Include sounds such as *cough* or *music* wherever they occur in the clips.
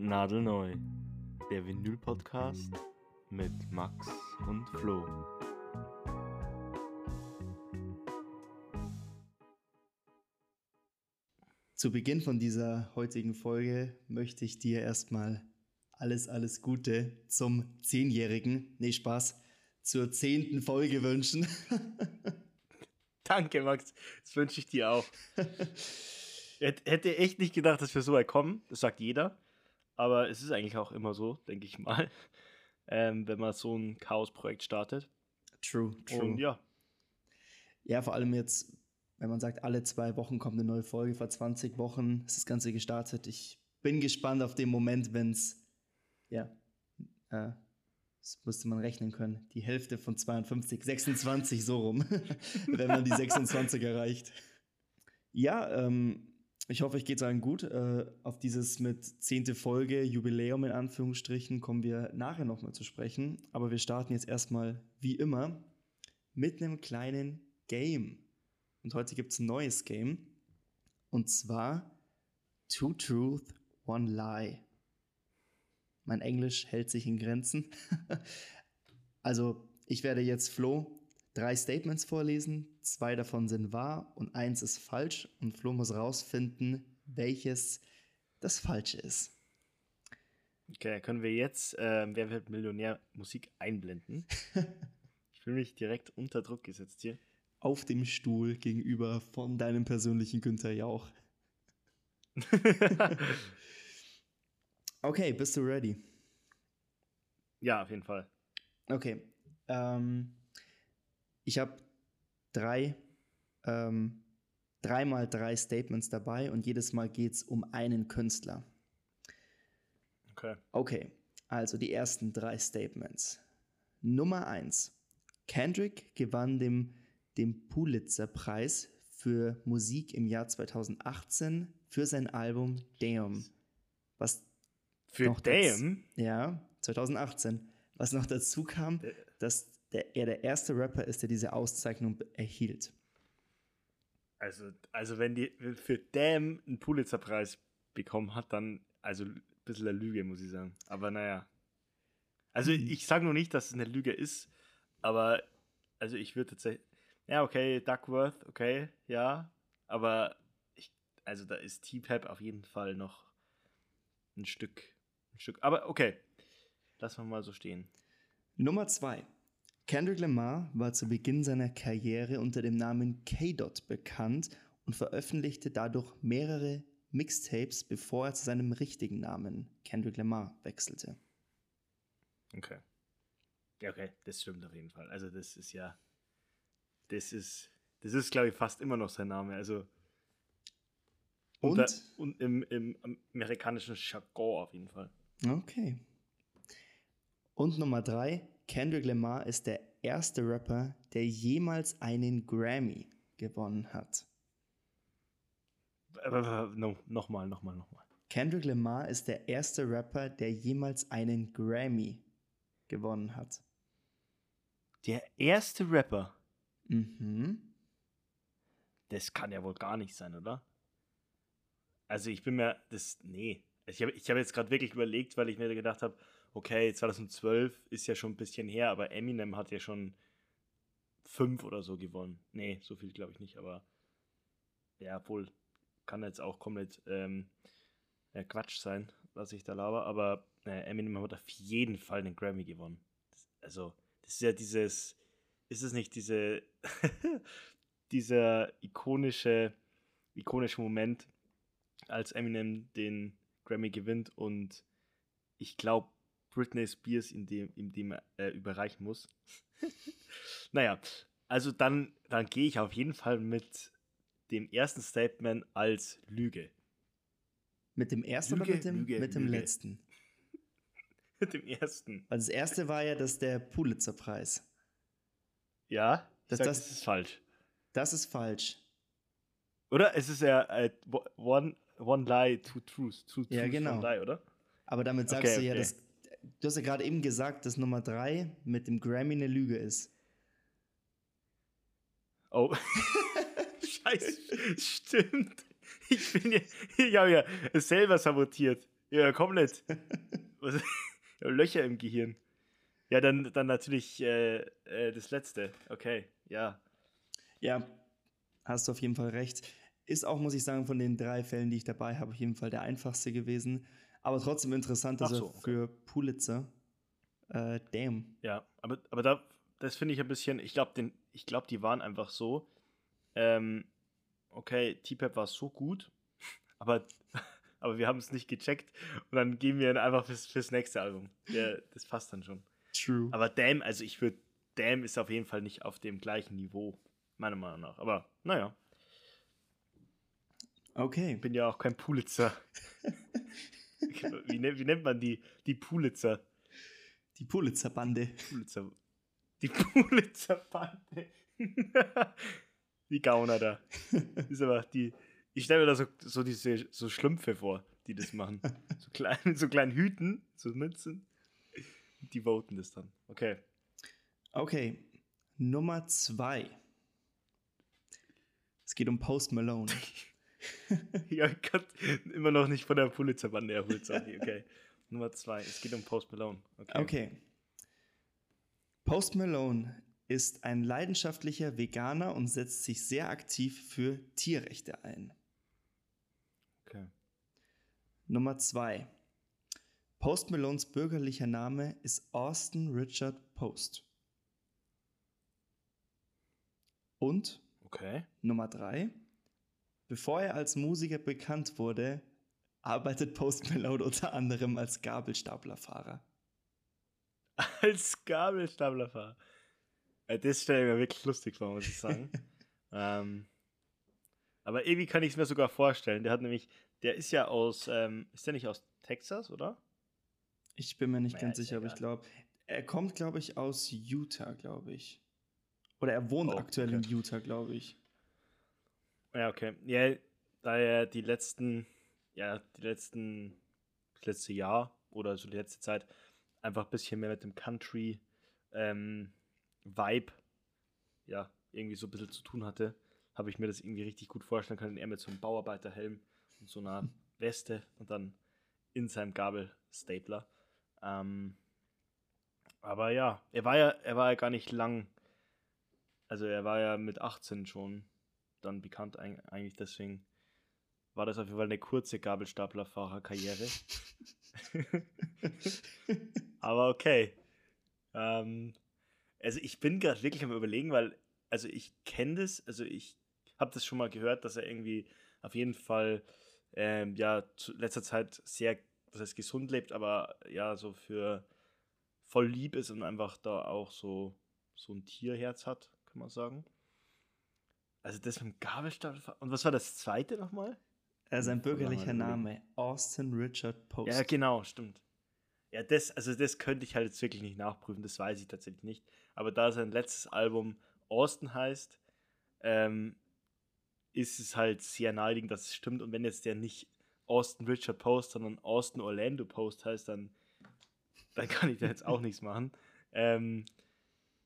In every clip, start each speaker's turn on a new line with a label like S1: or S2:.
S1: Nadelneu, der Vinyl-Podcast mit Max und Flo.
S2: Zu Beginn von dieser heutigen Folge möchte ich dir erstmal alles, alles Gute zum Zehnjährigen, nee Spaß, zur zehnten Folge wünschen. *laughs*
S1: Danke, Max. Das wünsche ich dir auch. *laughs* Hätte echt nicht gedacht, dass wir so weit kommen. Das sagt jeder. Aber es ist eigentlich auch immer so, denke ich mal, *laughs* ähm, wenn man so ein Chaos-Projekt startet.
S2: True, true. Und ja. Ja, vor allem jetzt, wenn man sagt, alle zwei Wochen kommt eine neue Folge. Vor 20 Wochen ist das Ganze gestartet. Ich bin gespannt auf den Moment, wenn es, ja, äh, das müsste man rechnen können, die Hälfte von 52, 26 so rum, *laughs* wenn man die 26 erreicht. Ja, ähm, ich hoffe, ich geht es allen gut. Äh, auf dieses mit zehnte Folge, Jubiläum in Anführungsstrichen, kommen wir nachher nochmal zu sprechen. Aber wir starten jetzt erstmal, wie immer, mit einem kleinen Game. Und heute gibt es ein neues Game. Und zwar Two Truth, One Lie. Mein Englisch hält sich in Grenzen. *laughs* also, ich werde jetzt Flo drei Statements vorlesen, zwei davon sind wahr und eins ist falsch und Flo muss rausfinden, welches das Falsche ist.
S1: Okay, können wir jetzt äh, Wer wird Millionär Musik einblenden? *laughs* ich fühle mich direkt unter Druck gesetzt hier.
S2: Auf dem Stuhl gegenüber von deinem persönlichen Günther Jauch. *laughs* okay, bist du ready?
S1: Ja, auf jeden Fall.
S2: Okay. Ähm, ich habe drei, ähm, dreimal drei Statements dabei und jedes Mal geht es um einen Künstler.
S1: Okay.
S2: Okay, also die ersten drei Statements. Nummer eins. Kendrick gewann dem, den Pulitzer-Preis für Musik im Jahr 2018 für sein Album Damn. Was
S1: für noch Damn?
S2: ja, 2018. Was noch dazu kam, äh. dass der, er der erste Rapper ist, der diese Auszeichnung erhielt.
S1: Also, also wenn die für Damn einen Pulitzer-Preis bekommen hat, dann also ein bisschen eine Lüge, muss ich sagen. Aber naja. Also hm. ich sage nur nicht, dass es eine Lüge ist, aber also ich würde tatsächlich. Ja, okay, Duckworth, okay, ja. Aber ich, also da ist T-Pep auf jeden Fall noch ein Stück, ein Stück. Aber okay, lassen wir mal so stehen.
S2: Nummer zwei. Kendrick Lamar war zu Beginn seiner Karriere unter dem Namen K-Dot bekannt und veröffentlichte dadurch mehrere Mixtapes, bevor er zu seinem richtigen Namen Kendrick Lamar wechselte.
S1: Okay. Ja, okay, das stimmt auf jeden Fall. Also das ist ja, das ist, das ist, glaube ich, fast immer noch sein Name. Also
S2: und,
S1: unter, und im, im amerikanischen Jargon auf jeden Fall.
S2: Okay. Und Nummer drei, Kendrick Lamar ist der erste Rapper, der jemals einen Grammy gewonnen hat.
S1: No, nochmal, nochmal, nochmal.
S2: Kendrick Lamar ist der erste Rapper, der jemals einen Grammy gewonnen hat.
S1: Der erste Rapper?
S2: Mhm.
S1: Das kann ja wohl gar nicht sein, oder? Also ich bin mir, das, nee. Ich habe ich hab jetzt gerade wirklich überlegt, weil ich mir gedacht habe, okay, 2012 ist ja schon ein bisschen her, aber Eminem hat ja schon fünf oder so gewonnen. Nee, so viel glaube ich nicht, aber ja, wohl kann jetzt auch komplett ähm, ja, Quatsch sein, was ich da laber, aber äh, Eminem hat auf jeden Fall den Grammy gewonnen. Das, also, das ist ja dieses, ist es nicht diese, *laughs* dieser ikonische, ikonische Moment, als Eminem den Grammy gewinnt und ich glaube, Britney Spears in dem, in dem äh, überreichen muss. *laughs* naja, also dann, dann gehe ich auf jeden Fall mit dem ersten Statement als Lüge.
S2: Mit dem ersten Lüge, oder mit dem, Lüge, mit dem Lüge. letzten? *laughs*
S1: mit dem ersten.
S2: Also das erste war ja das der Pulitzer-Preis.
S1: Ja, das, sag, das, das, ist falsch.
S2: Das ist falsch.
S1: Oder? Es ist ja äh, one, one lie, two truths. Two
S2: ja, truths, genau.
S1: one lie, oder?
S2: Aber damit sagst okay, du ja, okay. dass du hast ja gerade eben gesagt, dass Nummer drei mit dem Grammy eine Lüge ist.
S1: Oh. *laughs* Scheiße, stimmt. Ich bin ja, ich habe ja selber sabotiert. Ja, komplett. *laughs* Löcher im Gehirn. Ja, dann, dann natürlich äh, äh, das letzte. Okay, ja.
S2: Ja, hast du auf jeden Fall recht. Ist auch, muss ich sagen, von den drei Fällen, die ich dabei habe, auf jeden Fall der einfachste gewesen. Aber trotzdem interessant, dass so, er für okay. Pulitzer. Äh, damn.
S1: Ja, aber, aber da, das finde ich ein bisschen, ich glaube, ich glaube, die waren einfach so. Ähm, okay, T-Pep war so gut, *laughs* aber, *laughs* aber wir haben es nicht gecheckt und dann gehen wir einfach fürs, fürs nächste Album. Ja, das passt dann schon.
S2: True.
S1: Aber Damn, also ich würde, Damn ist auf jeden Fall nicht auf dem gleichen Niveau, meiner Meinung nach. Aber naja.
S2: Okay.
S1: Ich bin ja auch kein Pulitzer. *laughs* wie, wie, nennt man die? Die Pulitzer.
S2: Die Pulitzer-Bande.
S1: Pulitzer. Die *laughs* Pulitzer-Bande. *laughs* die Gauner da. *laughs* ist aber die. Ich stelle mir da so, so diese so Schlümpfe vor, die das machen. So klein, mit so kleinen Hüten, so Mützen. Die voten das dann. Okay.
S2: Okay. Nummer zwei. Es geht um Post Malone. *laughs*
S1: ja, Gott, immer noch nicht von der Pulitzer-Bande erholt, sorry. Okay. *laughs* Nummer zwei. Es geht um Post Malone.
S2: Okay. okay. Post Malone ist ein leidenschaftlicher Veganer und setzt sich sehr aktiv für Tierrechte ein.
S1: Okay.
S2: Nummer zwei. Post Malones bürgerlicher Name ist Austin Richard Post. Und
S1: okay.
S2: Nummer drei. Bevor er als Musiker bekannt wurde, arbeitet Post Malone unter anderem als Gabelstaplerfahrer. *laughs*
S1: Als Gabelstaplerfahrer? Das stelle ich mir wirklich lustig vor, muss ich sagen. *laughs* ähm, aber irgendwie kann ich es mir sogar vorstellen. Der hat nämlich, der ist ja aus, ähm, ist der nicht aus Texas, oder?
S2: Ich bin mir nicht naja, ganz sicher, aber ich glaube, er kommt, glaube ich, aus Utah, glaube ich. Oder er wohnt oh, aktuell okay. in Utah, glaube ich.
S1: Ja, okay. Ja, da er die letzten, ja, die letzten, das letzte Jahr oder so die letzte Zeit einfach ein bisschen mehr mit dem Country ähm, Vibe, ja, irgendwie so ein bisschen zu tun hatte, habe ich mir das irgendwie richtig gut vorstellen können. Er mit so einem Bauarbeiterhelm und so einer Weste und dann in seinem Gabelstapler. Ähm, aber ja, er war ja, er war ja gar nicht lang. Also er war ja mit 18 schon dann bekannt eigentlich, deswegen war das auf jeden Fall eine kurze Gabelstaplerfahrerkarriere. *laughs* Aber okay. Ähm, also ich bin gerade wirklich am überlegen, weil, also ich kenne das, also ich habe das schon mal gehört, dass er irgendwie auf jeden Fall ähm, ja zu letzter Zeit sehr was heißt gesund lebt, aber ja, so für voll lieb ist und einfach da auch so, so ein Tierherz hat, kann man sagen. Also das mit dem Gabelstapel. Und was war das zweite nochmal?
S2: Äh, sein bürgerlicher Name, Austin Richard Post.
S1: Ja, genau, stimmt. Ja, das, also das könnte ich halt jetzt wirklich nicht nachprüfen, das weiß ich tatsächlich nicht. Aber da sein letztes Album Austin heißt, ähm, ist es halt sehr naheliegend, dass es stimmt. Und wenn jetzt der nicht Austin Richard Post, sondern Austin Orlando Post heißt, dann, dann kann ich da jetzt auch nichts machen. Ähm,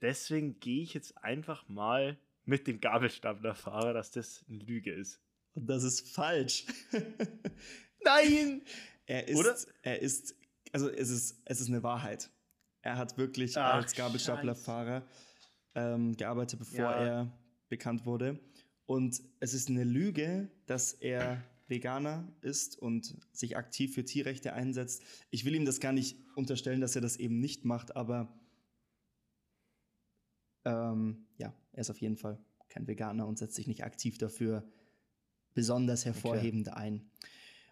S1: deswegen gehe ich jetzt einfach mal mit dem Gabelstaplerfahrer, dass das eine Lüge ist.
S2: Und das ist falsch. *laughs*
S1: Nein!
S2: Er ist, Oder? er ist, also es ist, es ist eine Wahrheit. Er hat wirklich Ach, als Gabelstaplerfahrer ähm, gearbeitet, bevor ja. er bekannt wurde. Und es ist eine Lüge, dass er Veganer ist und sich aktiv für Tierrechte einsetzt. Ich will ihm das gar nicht unterstellen, dass er das eben nicht macht, aber ähm, ja, er ist auf jeden Fall kein Veganer und setzt sich nicht aktiv dafür besonders hervorhebend okay. ein.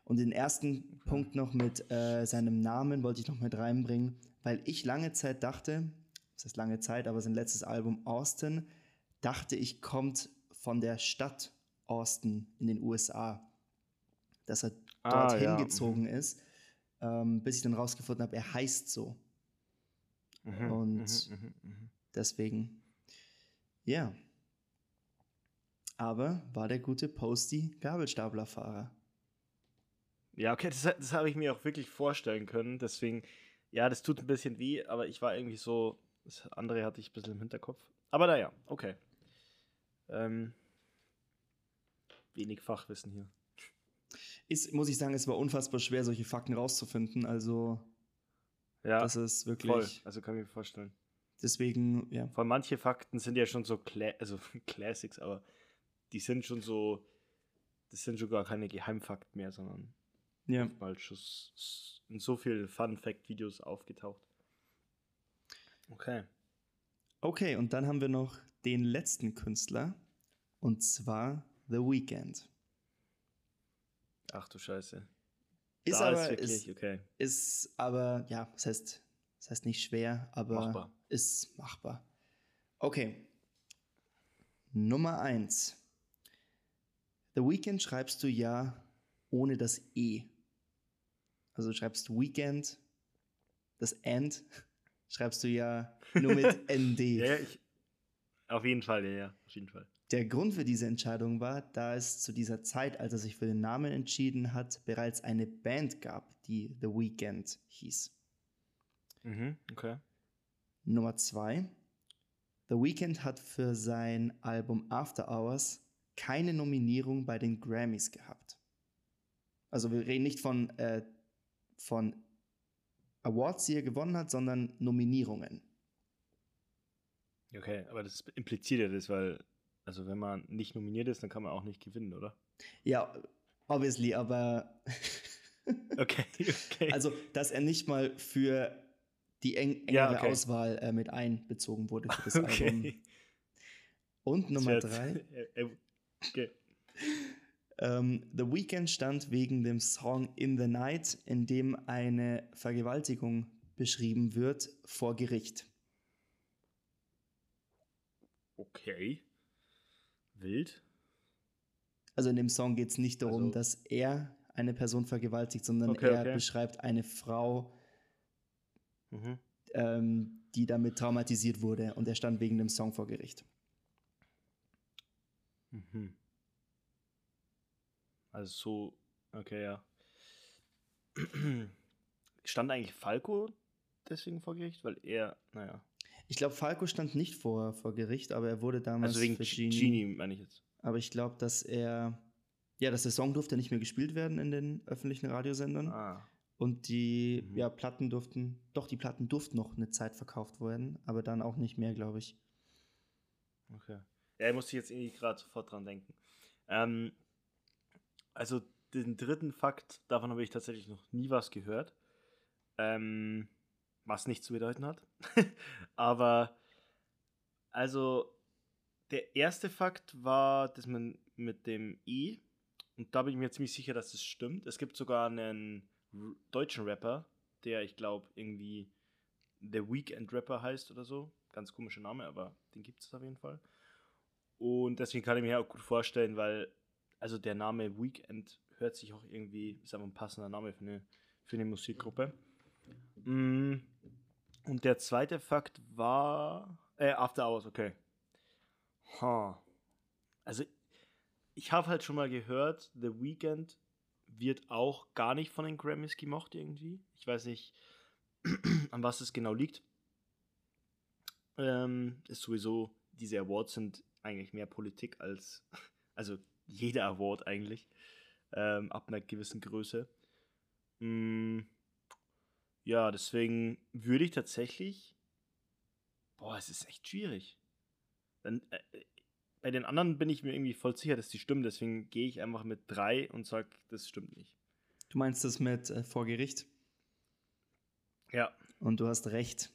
S2: Und den ersten okay. Punkt noch mit äh, seinem Namen wollte ich noch mit reinbringen, weil ich lange Zeit dachte, das ist lange Zeit, aber sein letztes Album Austin, dachte ich, kommt von der Stadt Austin in den USA dass er ah, dorthin ja. gezogen mhm. ist, ähm, bis ich dann rausgefunden habe, er heißt so. Mhm, Und mhm, mhm, mhm, deswegen, ja. Aber war der gute Posty Gabelstaplerfahrer?
S1: Ja, okay, das, das habe ich mir auch wirklich vorstellen können. Deswegen, ja, das tut ein bisschen weh, aber ich war irgendwie so, das andere hatte ich ein bisschen im Hinterkopf. Aber naja, okay. Ähm, wenig Fachwissen hier.
S2: ist, muss ich sagen, es war unfassbar schwer, solche Fakten rauszufinden. Also,
S1: ja,
S2: das ist wirklich.
S1: Voll. Also kann ich mir vorstellen.
S2: Deswegen, ja.
S1: Vor allem manche Fakten sind ja schon so Cla also *laughs* Classics, aber die sind schon so, das sind schon gar keine Geheimfakten mehr, sondern
S2: ja.
S1: mal schon in so vielen Fun-Fact-Videos aufgetaucht. Okay.
S2: Okay, und dann haben wir noch den letzten Künstler, und zwar The Weeknd.
S1: Ach du Scheiße.
S2: Ist da aber, ist, wirklich, ist, okay. ist aber, ja, das heißt, das heißt nicht schwer, aber
S1: machbar.
S2: ist machbar. Okay. Nummer eins. The Weekend schreibst du ja ohne das E. Also schreibst Weekend, das End *laughs* schreibst du ja nur mit *laughs* ND.
S1: ja, ich, auf jeden Fall, ja, ja, auf jeden Fall.
S2: Der Grund für diese Entscheidung war, da es zu dieser Zeit, als er sich für den Namen entschieden hat, bereits eine Band gab, die The Weeknd hieß.
S1: Mhm, okay.
S2: Nummer zwei. The Weeknd hat für sein Album After Hours keine Nominierung bei den Grammys gehabt. Also wir reden nicht von, äh, von Awards, die er gewonnen hat, sondern Nominierungen.
S1: Okay, aber das impliziert ja das, weil, also wenn man nicht nominiert ist, dann kann man auch nicht gewinnen, oder?
S2: Ja, obviously, aber.
S1: okay, *laughs* okay.
S2: Also, dass er nicht mal für die eng engere ja, okay. Auswahl äh, mit einbezogen wurde für das *laughs* okay. Album. Und Nummer drei. *laughs* okay. Ähm, The Weeknd stand wegen dem Song In the Night, in dem eine Vergewaltigung beschrieben wird, vor Gericht.
S1: Okay. Wild.
S2: Also in dem Song geht es nicht darum, also, dass er eine Person vergewaltigt, sondern okay, er okay. beschreibt eine Frau, mhm. ähm, die damit traumatisiert wurde und er stand wegen dem Song vor Gericht.
S1: Mhm. Also so, okay, ja. *clears throat* Stand eigentlich Falco deswegen vor Gericht? Weil er, naja.
S2: Ich glaube, Falco stand nicht vor, vor Gericht, aber er wurde damals
S1: also wegen Genie. Genie meine ich jetzt.
S2: Aber ich glaube, dass er, ja, dass der Song durfte nicht mehr gespielt werden in den öffentlichen Radiosendern.
S1: Ah.
S2: Und die mhm. ja, Platten durften, doch, die Platten durften noch eine Zeit verkauft werden, aber dann auch nicht mehr, glaube ich.
S1: Okay. Ja, ich musste jetzt irgendwie gerade sofort dran denken. Ähm, also den dritten Fakt, davon habe ich tatsächlich noch nie was gehört. Ähm, was nicht zu bedeuten hat. *laughs* Aber also der erste Fakt war, dass man mit dem E, und da bin ich mir ziemlich sicher, dass das stimmt. Es gibt sogar einen deutschen Rapper, der ich glaube irgendwie The Weekend Rapper heißt oder so. Ganz komischer Name, aber den gibt es auf jeden Fall. Und deswegen kann ich mir auch gut vorstellen, weil also der Name Weekend hört sich auch irgendwie, ist aber ein passender Name für eine, für eine Musikgruppe. Mm, und der zweite Fakt war, äh, After Hours, okay. Huh. Also, ich habe halt schon mal gehört, The Weekend wird auch gar nicht von den Grammys gemocht irgendwie. Ich weiß nicht, *clears throat* an was es genau liegt. Ähm, ist sowieso, diese Awards sind eigentlich mehr Politik als, *laughs* also jeder Award eigentlich, ähm, ab einer gewissen Größe. Mm, ja, deswegen würde ich tatsächlich, boah, es ist echt schwierig. Dann, äh, bei den anderen bin ich mir irgendwie voll sicher, dass die stimmen, deswegen gehe ich einfach mit drei und sage, das stimmt nicht.
S2: Du meinst das mit äh, vor Gericht?
S1: Ja.
S2: Und du hast recht.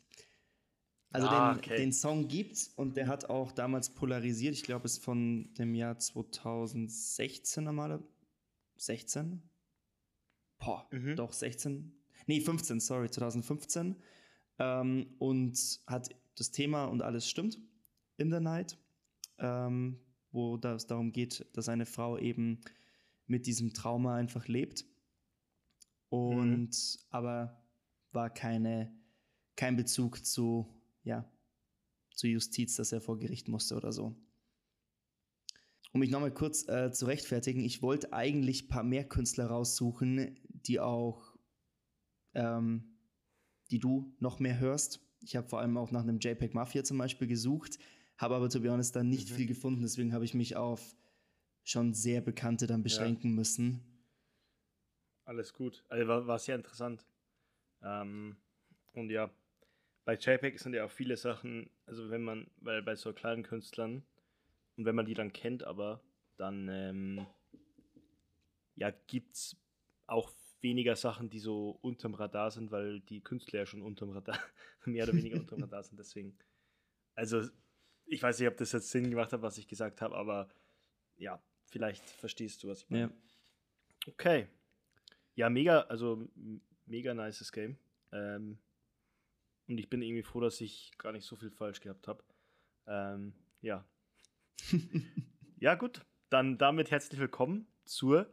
S2: Also ah, den, okay. den Song gibt's und der hat auch damals polarisiert. Ich glaube, es ist von dem Jahr 2016 normale. 16? Boah, mhm. doch 16. Nee, 15, sorry, 2015. Ähm, und hat das Thema und alles stimmt. In the Night. Ähm, wo es darum geht, dass eine Frau eben mit diesem Trauma einfach lebt. Und mhm. aber war keine, kein Bezug zu ja, zur Justiz, dass er vor Gericht musste oder so. Um mich nochmal kurz äh, zu rechtfertigen, ich wollte eigentlich ein paar mehr Künstler raussuchen, die auch, ähm, die du noch mehr hörst. Ich habe vor allem auch nach einem JPEG Mafia zum Beispiel gesucht, habe aber, to be honest, dann nicht mhm. viel gefunden. Deswegen habe ich mich auf schon sehr Bekannte dann beschränken ja. müssen.
S1: Alles gut. Also war, war sehr interessant. Ähm, und ja, bei JPEG sind ja auch viele Sachen, also wenn man, weil bei so kleinen Künstlern, und wenn man die dann kennt, aber dann ähm, ja, gibt es auch weniger Sachen, die so unterm Radar sind, weil die Künstler ja schon unterm Radar, *laughs* mehr oder weniger unterm *laughs* Radar sind. Deswegen, also ich weiß nicht, ob das jetzt Sinn gemacht hat, was ich gesagt habe, aber ja, vielleicht verstehst du, was ich meine. Ja. Okay. Ja, mega, also mega nices Game. Ähm, und ich bin irgendwie froh, dass ich gar nicht so viel falsch gehabt habe. Ähm, ja. *laughs* ja, gut. Dann damit herzlich willkommen zur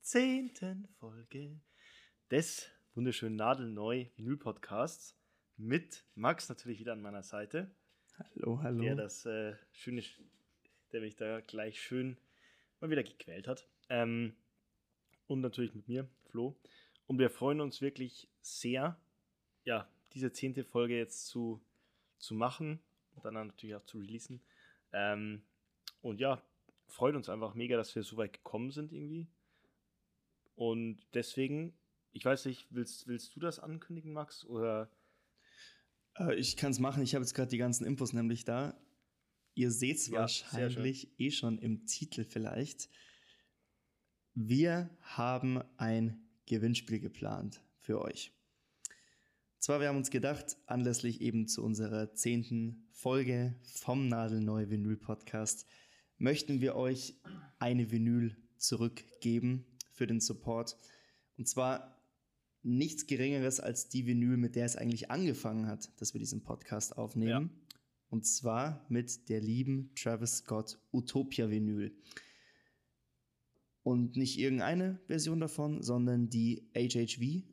S1: zehnten Folge des wunderschönen Nadelneu Vinyl Podcasts mit Max natürlich wieder an meiner Seite.
S2: Hallo, hallo.
S1: Der das äh, schöne, der mich da gleich schön mal wieder gequält hat. Ähm, und natürlich mit mir, Flo. Und wir freuen uns wirklich sehr, ja, diese zehnte Folge jetzt zu, zu machen und dann natürlich auch zu releasen. Ähm, und ja, freut uns einfach mega, dass wir so weit gekommen sind irgendwie. Und deswegen, ich weiß nicht, willst, willst du das ankündigen, Max? Oder?
S2: Äh, ich kann es machen. Ich habe jetzt gerade die ganzen Infos nämlich da. Ihr seht es ja, wahrscheinlich eh schon im Titel vielleicht. Wir haben ein Gewinnspiel geplant für euch. Zwar, wir haben uns gedacht, anlässlich eben zu unserer zehnten Folge vom Nadelneu Vinyl Podcast, möchten wir euch eine Vinyl zurückgeben für den Support. Und zwar nichts Geringeres als die Vinyl, mit der es eigentlich angefangen hat, dass wir diesen Podcast aufnehmen. Ja. Und zwar mit der lieben Travis Scott Utopia Vinyl. Und nicht irgendeine Version davon, sondern die HHV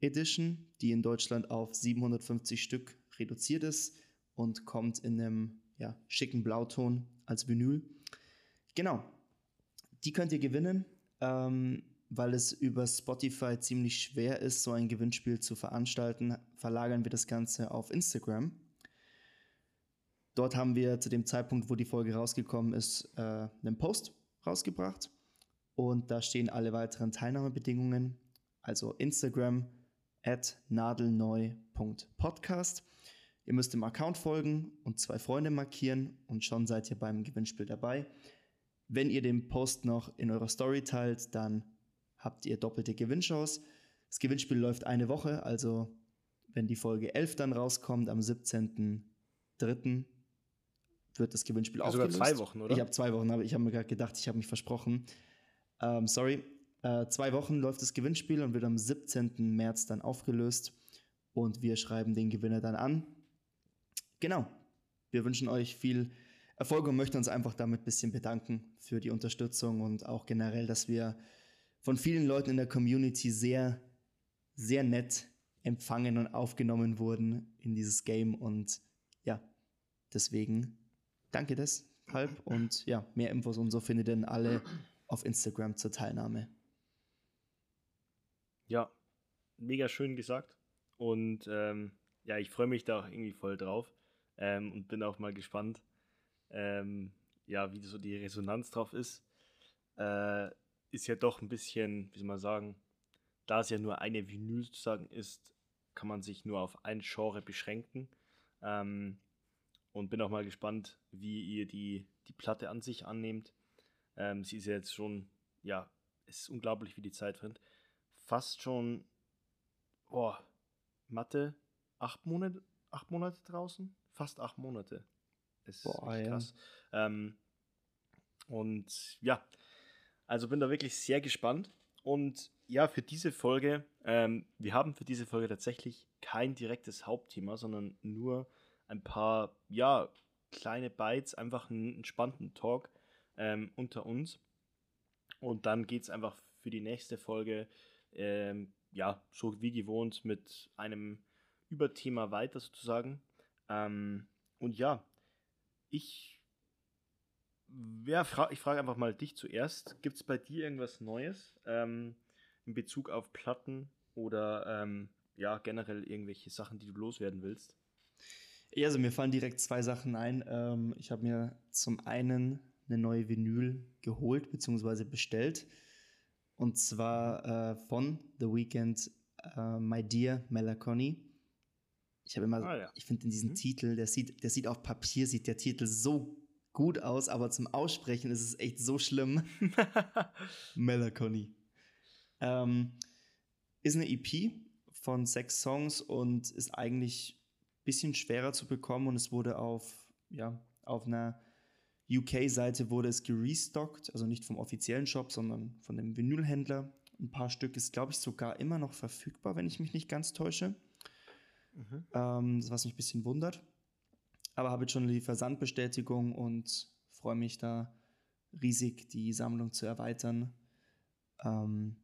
S2: Edition, die in Deutschland auf 750 Stück reduziert ist und kommt in einem ja, schicken Blauton als Vinyl. Genau, die könnt ihr gewinnen, ähm, weil es über Spotify ziemlich schwer ist, so ein Gewinnspiel zu veranstalten. Verlagern wir das Ganze auf Instagram. Dort haben wir zu dem Zeitpunkt, wo die Folge rausgekommen ist, äh, einen Post rausgebracht. Und da stehen alle weiteren Teilnahmebedingungen. Also Instagram, at nadelneu.podcast. Ihr müsst dem Account folgen und zwei Freunde markieren und schon seid ihr beim Gewinnspiel dabei. Wenn ihr den Post noch in eurer Story teilt, dann habt ihr doppelte Gewinnchance. Das Gewinnspiel läuft eine Woche, also wenn die Folge 11 dann rauskommt, am 17.03. wird das Gewinnspiel also aufgelöst.
S1: Sogar zwei Wochen, oder?
S2: Ich habe zwei Wochen, aber ich habe mir gerade gedacht, ich habe mich versprochen. Ähm, sorry, äh, zwei Wochen läuft das Gewinnspiel und wird am 17. März dann aufgelöst. Und wir schreiben den Gewinner dann an. Genau. Wir wünschen euch viel Erfolg und möchten uns einfach damit ein bisschen bedanken für die Unterstützung und auch generell, dass wir von vielen Leuten in der Community sehr, sehr nett empfangen und aufgenommen wurden in dieses Game. Und ja, deswegen danke deshalb und ja, mehr Infos und so findet ihr alle auf Instagram zur Teilnahme.
S1: Ja, mega schön gesagt. Und ähm, ja, ich freue mich da auch irgendwie voll drauf ähm, und bin auch mal gespannt, ähm, ja, wie so die Resonanz drauf ist. Äh, ist ja doch ein bisschen, wie soll man sagen, da es ja nur eine Vinyl sozusagen ist, kann man sich nur auf ein Genre beschränken. Ähm, und bin auch mal gespannt, wie ihr die, die Platte an sich annehmt. Ähm, sie ist ja jetzt schon, ja, es ist unglaublich, wie die Zeit rennt fast schon, oh, Mathe, acht Monate, acht Monate draußen? Fast acht Monate. Ist Boah, ja. krass. Ähm, und ja, also bin da wirklich sehr gespannt. Und ja, für diese Folge, ähm, wir haben für diese Folge tatsächlich kein direktes Hauptthema, sondern nur ein paar, ja, kleine Bytes, einfach einen entspannten Talk ähm, unter uns. Und dann geht es einfach für die nächste Folge ähm, ja, so wie gewohnt mit einem Überthema weiter sozusagen. Ähm, und ja, ich, ja, fra ich frage einfach mal dich zuerst. Gibt es bei dir irgendwas Neues ähm, in Bezug auf Platten oder ähm, ja, generell irgendwelche Sachen, die du loswerden willst?
S2: Ja, also mir fallen direkt zwei Sachen ein. Ähm, ich habe mir zum einen eine neue Vinyl geholt bzw. bestellt. Und zwar äh, von The Weeknd, uh, My Dear Melaconi. Ich habe immer, ah, ja. ich finde in diesem mhm. Titel, der sieht, der sieht auf Papier, sieht der Titel so gut aus, aber zum Aussprechen ist es echt so schlimm. *laughs* Melaconi. Ähm, ist eine EP von sechs Songs und ist eigentlich ein bisschen schwerer zu bekommen und es wurde auf, ja, auf einer UK-Seite wurde es gerestockt, also nicht vom offiziellen Shop, sondern von dem Vinylhändler. Ein paar Stück ist, glaube ich, sogar immer noch verfügbar, wenn ich mich nicht ganz täusche. Mhm. Ähm, was mich ein bisschen wundert. Aber habe jetzt schon die Versandbestätigung und freue mich da riesig, die Sammlung zu erweitern. Ähm,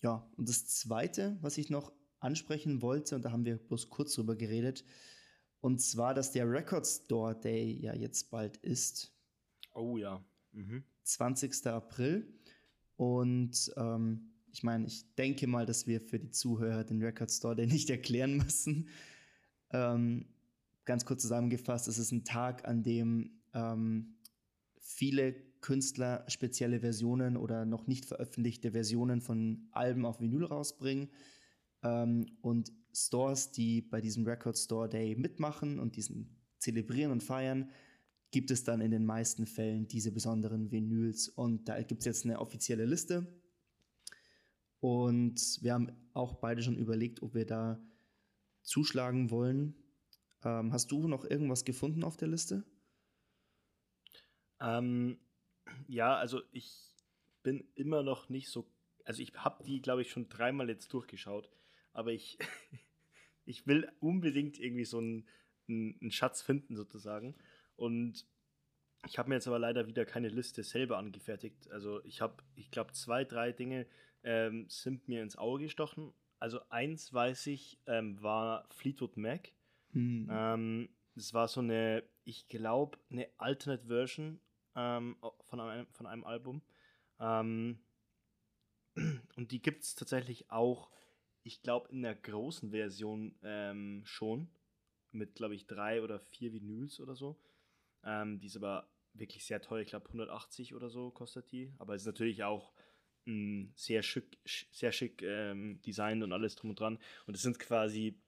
S2: ja, und das Zweite, was ich noch ansprechen wollte, und da haben wir bloß kurz drüber geredet, und zwar, dass der Record Store Day ja jetzt bald ist.
S1: Oh ja. Mhm.
S2: 20. April. Und ähm, ich meine, ich denke mal, dass wir für die Zuhörer den Record Store Day *laughs* nicht erklären müssen. Ähm, ganz kurz zusammengefasst, es ist ein Tag, an dem ähm, viele Künstler spezielle Versionen oder noch nicht veröffentlichte Versionen von Alben auf Vinyl rausbringen. Ähm, und Stores, die bei diesem Record Store Day mitmachen und diesen zelebrieren und feiern, gibt es dann in den meisten Fällen diese besonderen Vinyls. Und da gibt es jetzt eine offizielle Liste. Und wir haben auch beide schon überlegt, ob wir da zuschlagen wollen. Ähm, hast du noch irgendwas gefunden auf der Liste?
S1: Ähm, ja, also ich bin immer noch nicht so. Also ich habe die, glaube ich, schon dreimal jetzt durchgeschaut aber ich, *laughs* ich will unbedingt irgendwie so einen, einen Schatz finden, sozusagen. Und ich habe mir jetzt aber leider wieder keine Liste selber angefertigt. Also ich habe, ich glaube, zwei, drei Dinge ähm, sind mir ins Auge gestochen. Also eins weiß ich, ähm, war Fleetwood Mac. Mhm. Ähm, das war so eine, ich glaube, eine Alternate Version ähm, von, einem, von einem Album. Ähm, *clears throat* und die gibt es tatsächlich auch ich glaube, in der großen Version ähm, schon. Mit, glaube ich, drei oder vier Vinyls oder so. Ähm, die ist aber wirklich sehr teuer. Ich glaube, 180 oder so kostet die. Aber es ist natürlich auch mh, sehr schick, sehr schick ähm, designt und alles drum und dran. Und es sind quasi,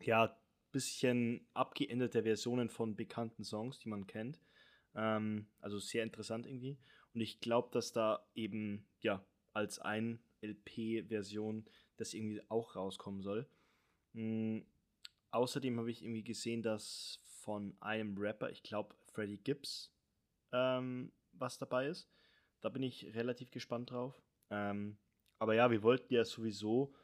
S1: ja, bisschen abgeänderte Versionen von bekannten Songs, die man kennt. Ähm, also sehr interessant irgendwie. Und ich glaube, dass da eben, ja, als ein LP-Version das irgendwie auch rauskommen soll. Mhm. Außerdem habe ich irgendwie gesehen, dass von einem Rapper, ich glaube Freddie Gibbs, ähm, was dabei ist. Da bin ich relativ gespannt drauf. Ähm, aber ja, wir wollten ja sowieso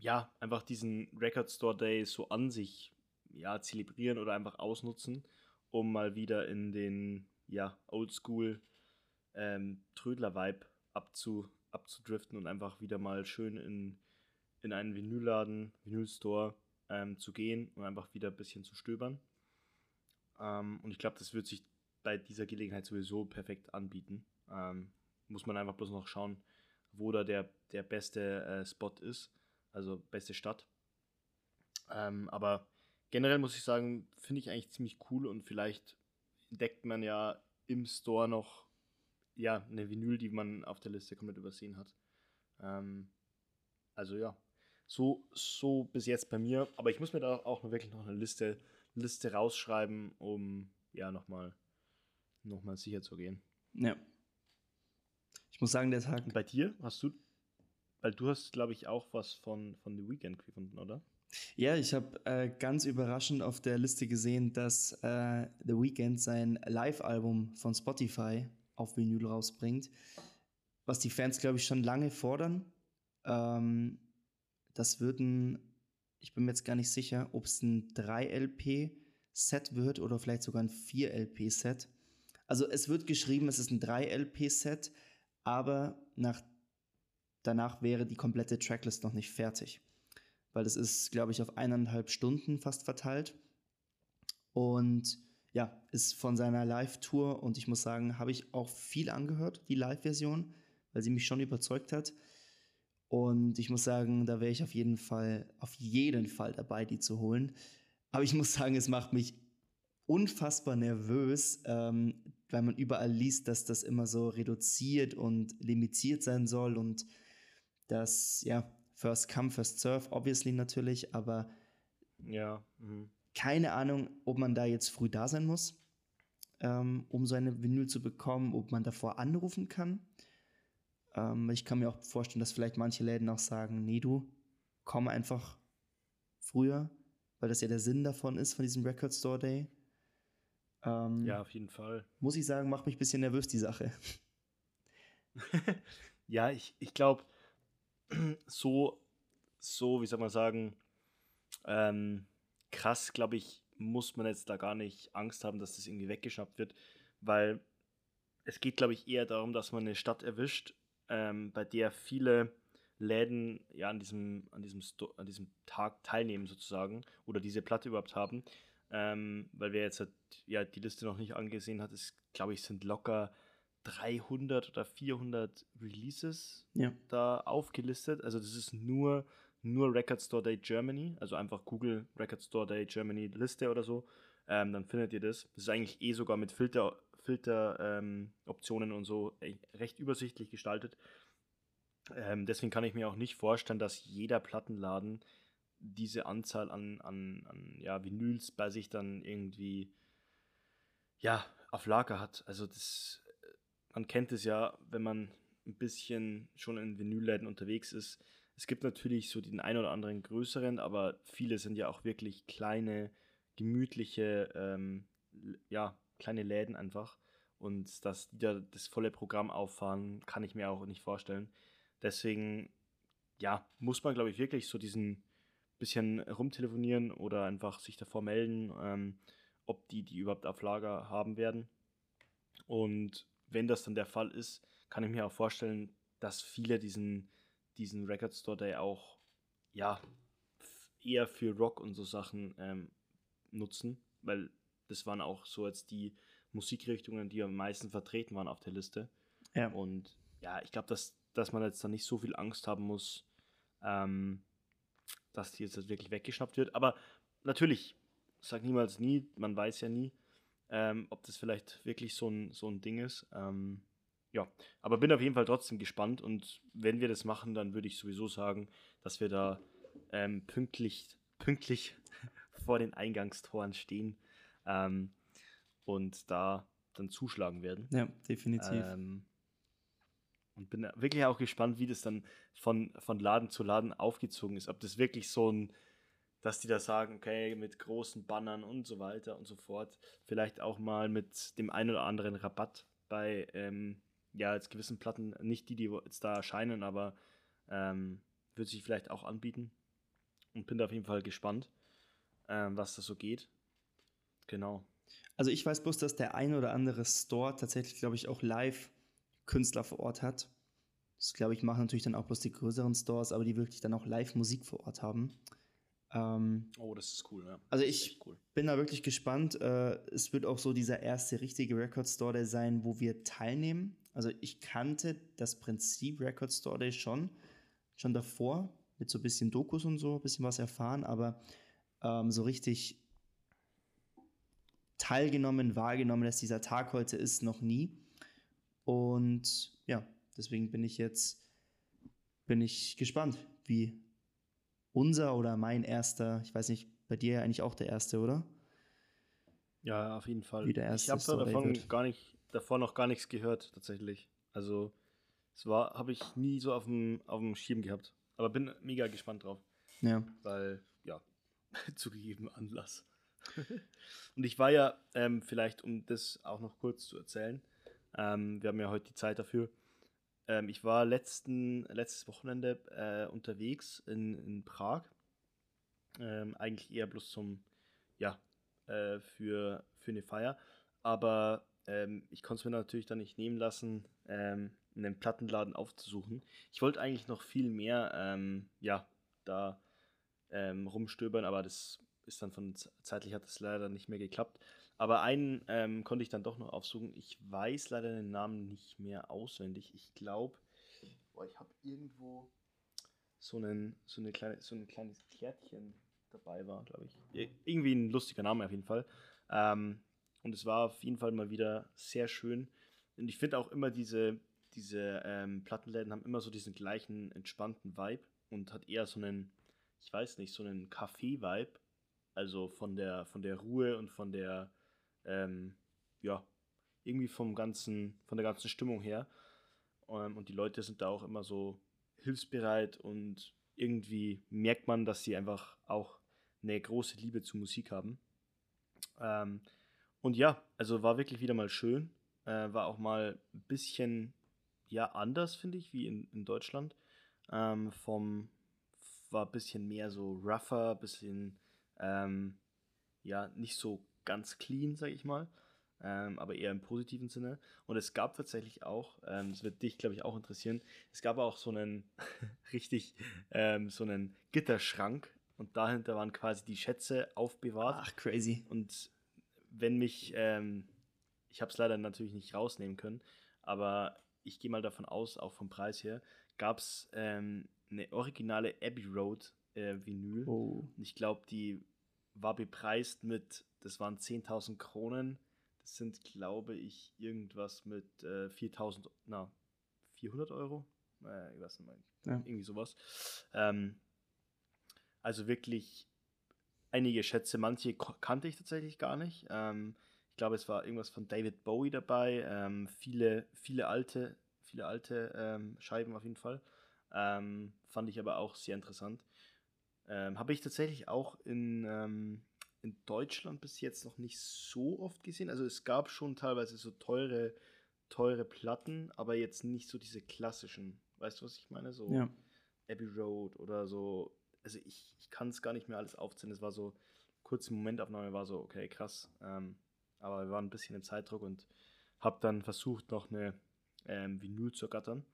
S1: ja einfach diesen Record Store Day so an sich ja zelebrieren oder einfach ausnutzen, um mal wieder in den ja Oldschool ähm, abzu abzudriften und einfach wieder mal schön in, in einen Vinylladen, Vinylstore ähm, zu gehen und einfach wieder ein bisschen zu stöbern. Ähm, und ich glaube, das wird sich bei dieser Gelegenheit sowieso perfekt anbieten. Ähm, muss man einfach bloß noch schauen, wo da der, der beste äh, Spot ist, also beste Stadt. Ähm, aber generell muss ich sagen, finde ich eigentlich ziemlich cool und vielleicht entdeckt man ja im Store noch ja, eine Vinyl, die man auf der Liste komplett übersehen hat. Ähm, also ja, so, so bis jetzt bei mir. Aber ich muss mir da auch wirklich noch eine Liste, Liste rausschreiben, um ja nochmal noch mal sicher zu gehen.
S2: Ja. Ich muss sagen, der Tag.
S1: Und bei dir hast du, weil du hast, glaube ich, auch was von, von The Weeknd gefunden, oder?
S2: Ja, ich habe äh, ganz überraschend auf der Liste gesehen, dass äh, The Weeknd sein Live-Album von Spotify auf Vinyl rausbringt. Was die Fans, glaube ich, schon lange fordern. Ähm, das würden, ich bin mir jetzt gar nicht sicher, ob es ein 3-LP-Set wird oder vielleicht sogar ein 4-LP-Set. Also es wird geschrieben, es ist ein 3-LP-Set, aber nach, danach wäre die komplette Tracklist noch nicht fertig. Weil das ist, glaube ich, auf eineinhalb Stunden fast verteilt. Und ja, ist von seiner Live-Tour und ich muss sagen, habe ich auch viel angehört, die Live-Version, weil sie mich schon überzeugt hat. Und ich muss sagen, da wäre ich auf jeden Fall, auf jeden Fall dabei, die zu holen. Aber ich muss sagen, es macht mich unfassbar nervös, ähm, weil man überall liest, dass das immer so reduziert und limitiert sein soll und das, ja, First Come, First Serve, obviously natürlich, aber
S1: ja. Mh.
S2: keine Ahnung, ob man da jetzt früh da sein muss, ähm, um so eine Vinyl zu bekommen, ob man davor anrufen kann. Ähm, ich kann mir auch vorstellen, dass vielleicht manche Läden auch sagen, nee, du, komm einfach früher, weil das ja der Sinn davon ist, von diesem Record Store Day.
S1: Ähm, ja, auf jeden Fall.
S2: Muss ich sagen, macht mich ein bisschen nervös, die Sache. *laughs*
S1: ja, ich, ich glaube, so, so, wie soll man sagen, ähm, krass, glaube ich, muss man jetzt da gar nicht Angst haben, dass das irgendwie weggeschnappt wird, weil es geht, glaube ich, eher darum, dass man eine Stadt erwischt, ähm, bei der viele Läden ja an diesem, an, diesem an diesem Tag teilnehmen sozusagen oder diese Platte überhaupt haben. Ähm, weil wer jetzt halt, ja die Liste noch nicht angesehen hat, ist, glaube ich, sind locker 300 oder 400 Releases
S2: ja.
S1: da aufgelistet. Also das ist nur, nur Record Store Day Germany, also einfach Google Record Store Day Germany Liste oder so. Ähm, dann findet ihr das. Das ist eigentlich eh sogar mit Filter, Filteroptionen ähm, und so recht übersichtlich gestaltet. Ähm, deswegen kann ich mir auch nicht vorstellen, dass jeder Plattenladen diese Anzahl an, an, an ja, Vinyls bei sich dann irgendwie ja, auf Lager hat. Also das, man kennt es ja, wenn man ein bisschen schon in Vinylläden unterwegs ist. Es gibt natürlich so den ein oder anderen größeren, aber viele sind ja auch wirklich kleine, gemütliche, ähm, ja, kleine Läden einfach. Und dass die da das volle Programm auffahren, kann ich mir auch nicht vorstellen. Deswegen, ja, muss man, glaube ich, wirklich so diesen bisschen rumtelefonieren oder einfach sich davor melden, ähm, ob die die überhaupt auf Lager haben werden. Und wenn das dann der Fall ist, kann ich mir auch vorstellen, dass viele diesen, diesen Record Store Day auch ja eher für Rock und so Sachen ähm, nutzen, weil das waren auch so jetzt die Musikrichtungen, die am meisten vertreten waren auf der Liste.
S2: Ja.
S1: Und ja, ich glaube, dass dass man jetzt da nicht so viel Angst haben muss, ähm, dass die jetzt wirklich weggeschnappt wird. Aber natürlich, sag niemals nie, man weiß ja nie, ähm, ob das vielleicht wirklich so ein, so ein Ding ist. Ähm, ja, aber bin auf jeden Fall trotzdem gespannt und wenn wir das machen, dann würde ich sowieso sagen, dass wir da ähm, pünktlich, pünktlich *laughs* vor den Eingangstoren stehen ähm, und da dann zuschlagen werden.
S2: Ja, definitiv.
S1: Ähm, und bin wirklich auch gespannt, wie das dann von, von Laden zu Laden aufgezogen ist. Ob das wirklich so ein, dass die da sagen, okay, mit großen Bannern und so weiter und so fort. Vielleicht auch mal mit dem ein oder anderen Rabatt bei, ähm, ja, jetzt gewissen Platten, nicht die, die jetzt da erscheinen, aber ähm, wird sich vielleicht auch anbieten. Und bin da auf jeden Fall gespannt, ähm, was da so geht. Genau.
S2: Also ich weiß bloß, dass der ein oder andere Store tatsächlich, glaube ich, auch live Künstler vor Ort hat. Das, glaube ich, machen natürlich dann auch bloß die größeren Stores, aber die wirklich dann auch Live-Musik vor Ort haben. Ähm,
S1: oh, das ist cool, ja.
S2: Also ich cool. bin da wirklich gespannt. Äh, es wird auch so dieser erste richtige Record Store Day sein, wo wir teilnehmen. Also ich kannte das Prinzip Record Store Day schon, schon davor, mit so ein bisschen Dokus und so, ein bisschen was erfahren, aber ähm, so richtig teilgenommen, wahrgenommen, dass dieser Tag heute ist, noch nie. Und ja, deswegen bin ich jetzt bin ich gespannt, wie unser oder mein erster, ich weiß nicht, bei dir ja eigentlich auch der erste, oder?
S1: Ja, auf jeden Fall.
S2: Wie der erste
S1: ich habe davon gar nicht, davor noch gar nichts gehört, tatsächlich. Also, es war, habe ich nie so auf dem, auf dem Schirm gehabt. Aber bin mega gespannt drauf.
S2: Ja.
S1: Weil, ja, *laughs* zugegeben Anlass. *laughs* Und ich war ja, ähm, vielleicht um das auch noch kurz zu erzählen, ähm, wir haben ja heute die Zeit dafür. Ähm, ich war letzten, letztes Wochenende äh, unterwegs in, in Prag. Ähm, eigentlich eher bloß zum, ja, äh, für, für eine Feier. Aber ähm, ich konnte es mir natürlich dann nicht nehmen lassen, ähm, einen Plattenladen aufzusuchen. Ich wollte eigentlich noch viel mehr, ähm, ja, da rumstöbern, aber das ist dann von zeitlich hat das leider nicht mehr geklappt. Aber einen ähm, konnte ich dann doch noch aufsuchen. Ich weiß leider den Namen nicht mehr auswendig. Ich glaube, ich habe irgendwo so, einen, so, eine kleine, so ein kleines Kärtchen dabei war, glaube ich. Irgendwie ein lustiger Name auf jeden Fall. Ähm, und es war auf jeden Fall mal wieder sehr schön. Und ich finde auch immer diese, diese ähm, Plattenläden haben immer so diesen gleichen entspannten Vibe und hat eher so einen, ich weiß nicht, so einen Café-Vibe. Also von der, von der Ruhe und von der, ähm, ja, irgendwie vom ganzen, von der ganzen Stimmung her. Ähm, und die Leute sind da auch immer so hilfsbereit und irgendwie merkt man, dass sie einfach auch eine große Liebe zur Musik haben. Ähm, und ja, also war wirklich wieder mal schön. Äh, war auch mal ein bisschen ja anders, finde ich, wie in, in Deutschland. Ähm, vom war ein bisschen mehr so rougher, bisschen ähm, ja nicht so ganz clean, sag ich mal, ähm, aber eher im positiven Sinne. Und es gab tatsächlich auch, ähm, das wird dich glaube ich auch interessieren, es gab auch so einen *laughs* richtig ähm, so einen Gitterschrank und dahinter waren quasi die Schätze aufbewahrt.
S2: Ach crazy.
S1: Und wenn mich, ähm, ich habe es leider natürlich nicht rausnehmen können, aber ich gehe mal davon aus, auch vom Preis her, gab es ähm, eine originale Abbey Road äh, Vinyl.
S2: Oh.
S1: Und ich glaube, die war bepreist mit, das waren 10.000 Kronen. Das sind, glaube ich, irgendwas mit äh, 4.000, na, 400 Euro? Äh, ich weiß nicht. Ja. Irgendwie sowas. Ähm, also wirklich einige Schätze, manche kannte ich tatsächlich gar nicht. Ähm, ich glaube, es war irgendwas von David Bowie dabei, ähm, viele, viele alte, viele alte ähm, Scheiben auf jeden Fall. Ähm, fand ich aber auch sehr interessant. Ähm, habe ich tatsächlich auch in, ähm, in Deutschland bis jetzt noch nicht so oft gesehen. Also es gab schon teilweise so teure, teure Platten, aber jetzt nicht so diese klassischen. Weißt du, was ich meine? So
S2: ja.
S1: Abbey Road oder so also ich, ich kann es gar nicht mehr alles aufzählen. Es war so, kurze Momentaufnahme war so, okay, krass. Ähm, aber wir waren ein bisschen im Zeitdruck und habe dann versucht, noch eine ähm, Vinyl zu ergattern.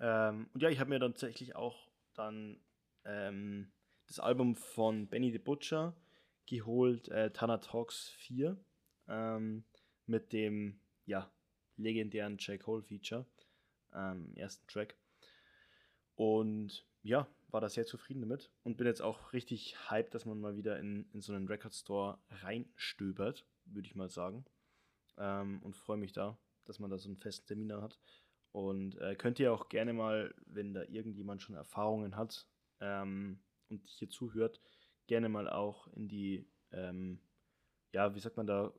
S1: Ähm, und ja, ich habe mir dann tatsächlich auch dann ähm, das Album von Benny the Butcher geholt, äh, Tana Talks 4, ähm, mit dem ja, legendären J. Cole Feature, ähm, ersten Track. Und ja, war da sehr zufrieden damit und bin jetzt auch richtig hyped, dass man mal wieder in, in so einen Record Store reinstöbert, würde ich mal sagen. Ähm, und freue mich da, dass man da so einen festen Termin hat. Und äh, könnt ihr auch gerne mal, wenn da irgendjemand schon Erfahrungen hat ähm, und hier zuhört, gerne mal auch in die, ähm, ja, wie sagt man da,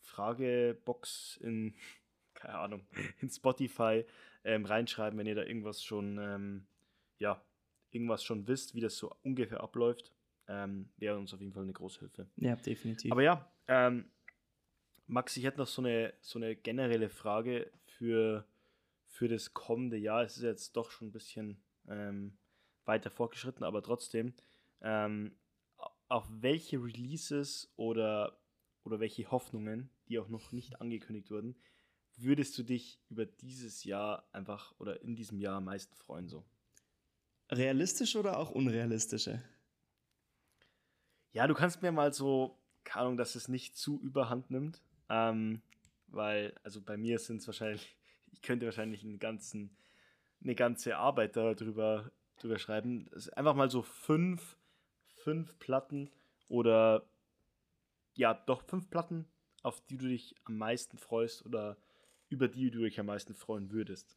S1: Fragebox in, *laughs* keine Ahnung, in Spotify ähm, reinschreiben, wenn ihr da irgendwas schon, ähm, ja, irgendwas schon wisst, wie das so ungefähr abläuft, ähm, wäre uns auf jeden Fall eine große Hilfe.
S2: Ja, definitiv.
S1: Aber ja, ähm, Max, ich hätte noch so eine, so eine generelle Frage für, für das kommende Jahr. Es ist jetzt doch schon ein bisschen ähm, weiter fortgeschritten, aber trotzdem, ähm, auf welche Releases oder, oder welche Hoffnungen, die auch noch nicht angekündigt wurden, würdest du dich über dieses Jahr einfach oder in diesem Jahr am meisten freuen so?
S2: Realistische oder auch unrealistische?
S1: Ja, du kannst mir mal so, keine Ahnung, dass es nicht zu überhand nimmt. Ähm, weil, also bei mir sind es wahrscheinlich, *laughs* ich könnte wahrscheinlich einen ganzen, eine ganze Arbeit darüber drüber schreiben. einfach mal so fünf, fünf Platten oder ja, doch fünf Platten, auf die du dich am meisten freust oder über die du dich am meisten freuen würdest.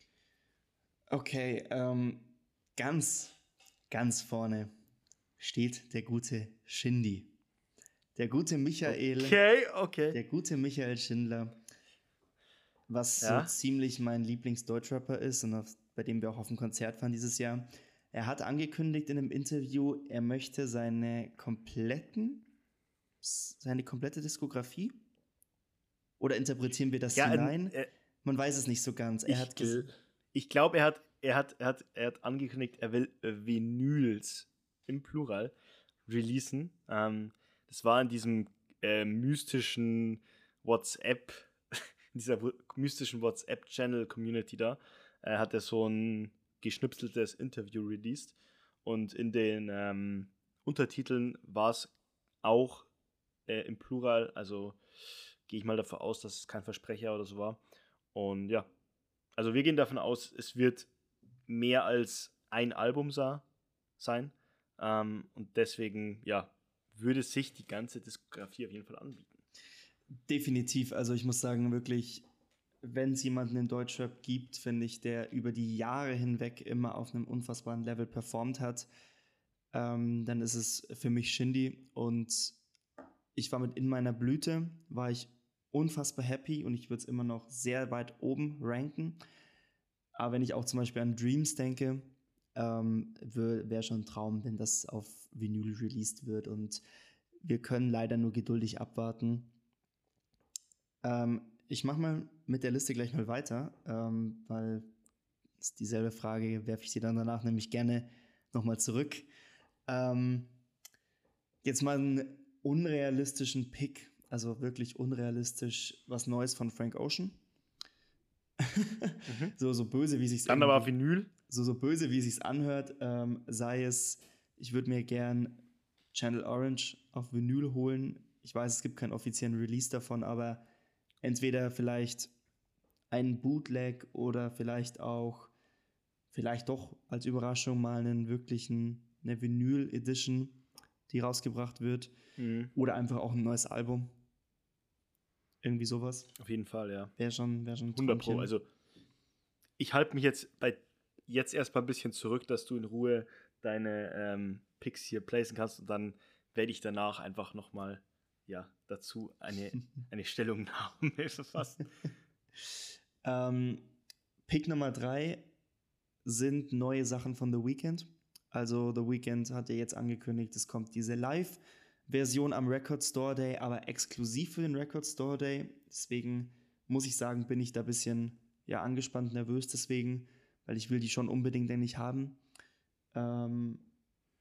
S2: Okay, ähm, Ganz, ganz vorne steht der gute Shindy. Der gute Michael.
S1: Okay, okay.
S2: Der gute Michael Schindler. Was ja? so ziemlich mein Lieblingsdeutschrapper ist und auf, bei dem wir auch auf dem Konzert waren dieses Jahr. Er hat angekündigt in einem Interview, er möchte seine kompletten, seine komplette Diskografie oder interpretieren wir das ja, hinein? Äh, Man weiß es nicht so ganz. Er
S1: ich,
S2: hat
S1: ich glaube, er hat er hat, er hat, er hat angekündigt, er will äh, Vinyls im Plural releasen. Ähm, das war in diesem äh, mystischen WhatsApp, in *laughs* dieser mystischen WhatsApp-Channel-Community da, äh, hat er so ein geschnipseltes Interview released. Und in den ähm, Untertiteln war es auch äh, im Plural, also gehe ich mal davon aus, dass es kein Versprecher oder so war. Und ja, also wir gehen davon aus, es wird mehr als ein Album sah, sein. Ähm, und deswegen, ja, würde sich die ganze Diskografie auf jeden Fall anbieten.
S2: Definitiv. Also ich muss sagen, wirklich, wenn es jemanden in Deutschrap gibt, finde ich, der über die Jahre hinweg immer auf einem unfassbaren Level performt hat, ähm, dann ist es für mich Shindy. Und ich war mit In meiner Blüte, war ich unfassbar happy und ich würde es immer noch sehr weit oben ranken. Aber wenn ich auch zum Beispiel an Dreams denke, ähm, wäre schon ein Traum, wenn das auf Vinyl released wird. Und wir können leider nur geduldig abwarten. Ähm, ich mache mal mit der Liste gleich mal weiter, ähm, weil ist dieselbe Frage werfe ich sie dann danach nämlich gerne nochmal zurück. Ähm, jetzt mal einen unrealistischen Pick, also wirklich unrealistisch, was Neues von Frank Ocean. mhm. *laughs* so, so böse, wie sich
S1: Dann aber Vinyl.
S2: So, so böse, wie sich's anhört, ähm, sei es, ich würde mir gern Channel Orange auf Vinyl holen. Ich weiß, es gibt keinen offiziellen Release davon, aber entweder vielleicht ein Bootleg oder vielleicht auch, vielleicht doch als Überraschung mal einen wirklichen, eine Vinyl Edition, die rausgebracht wird. Mhm. Oder einfach auch ein neues Album. Irgendwie sowas.
S1: Auf jeden Fall, ja.
S2: Wäre schon, wär schon
S1: 100 Pro. Also, ich halte mich jetzt bei jetzt erstmal ein bisschen zurück, dass du in Ruhe deine ähm, Picks hier placen kannst und dann werde ich danach einfach nochmal ja, dazu eine, *laughs* eine Stellungnahme *laughs* verfassen.
S2: ähm, Pick Nummer drei sind neue Sachen von The Weeknd. Also The Weeknd hat ja jetzt angekündigt, es kommt diese Live-Version am Record Store Day, aber exklusiv für den Record Store Day. Deswegen muss ich sagen, bin ich da ein bisschen ja, angespannt, nervös deswegen, weil ich will die schon unbedingt endlich haben. Ähm,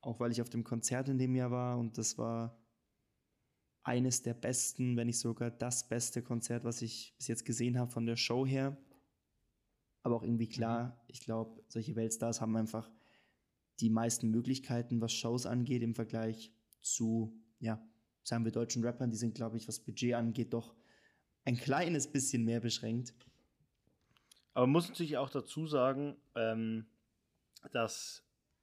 S2: auch weil ich auf dem Konzert in dem Jahr war und das war eines der besten, wenn nicht sogar das beste Konzert, was ich bis jetzt gesehen habe von der Show her. Aber auch irgendwie klar, mhm. ich glaube, solche Weltstars haben einfach die meisten Möglichkeiten, was Shows angeht, im Vergleich zu, ja, sagen wir deutschen Rappern, die sind, glaube ich, was Budget angeht, doch ein kleines bisschen mehr beschränkt.
S1: Aber man muss natürlich auch dazu sagen, ähm, dass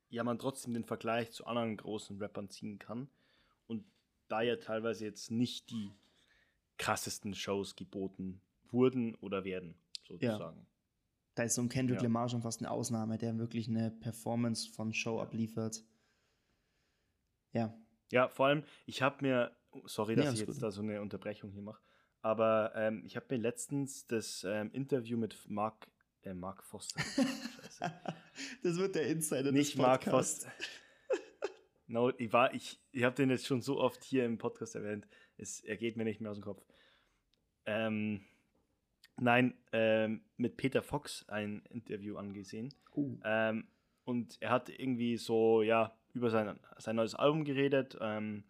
S1: ja man trotzdem den Vergleich zu anderen großen Rappern ziehen kann da ja teilweise jetzt nicht die krassesten Shows geboten wurden oder werden, sozusagen. Ja.
S2: Da ist so ein Kendrick ja. Lamar schon fast eine Ausnahme, der wirklich eine Performance von Show abliefert. Ja.
S1: Ja, vor allem, ich habe mir, sorry, dass ja, ich jetzt gut. da so eine Unterbrechung hier mache, aber ähm, ich habe mir letztens das ähm, Interview mit Mark, äh, Mark Foster. *laughs*
S2: Das wird der Insider
S1: Nicht Mark Foster. No, ich war, ich, ich habe den jetzt schon so oft hier im Podcast erwähnt. Es, er geht mir nicht mehr aus dem Kopf. Ähm, nein, ähm, mit Peter Fox ein Interview angesehen. Uh. Ähm, und er hat irgendwie so, ja, über sein, sein neues Album geredet ähm,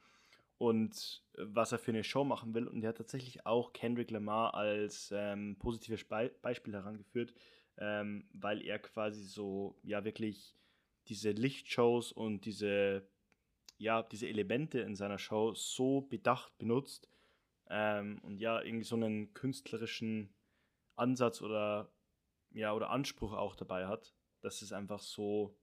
S1: und was er für eine Show machen will. Und er hat tatsächlich auch Kendrick Lamar als ähm, positives Be Beispiel herangeführt, ähm, weil er quasi so, ja, wirklich diese Lichtshows und diese ja, diese Elemente in seiner Show so bedacht benutzt ähm, und ja, irgendwie so einen künstlerischen Ansatz oder, ja, oder Anspruch auch dabei hat, dass es einfach so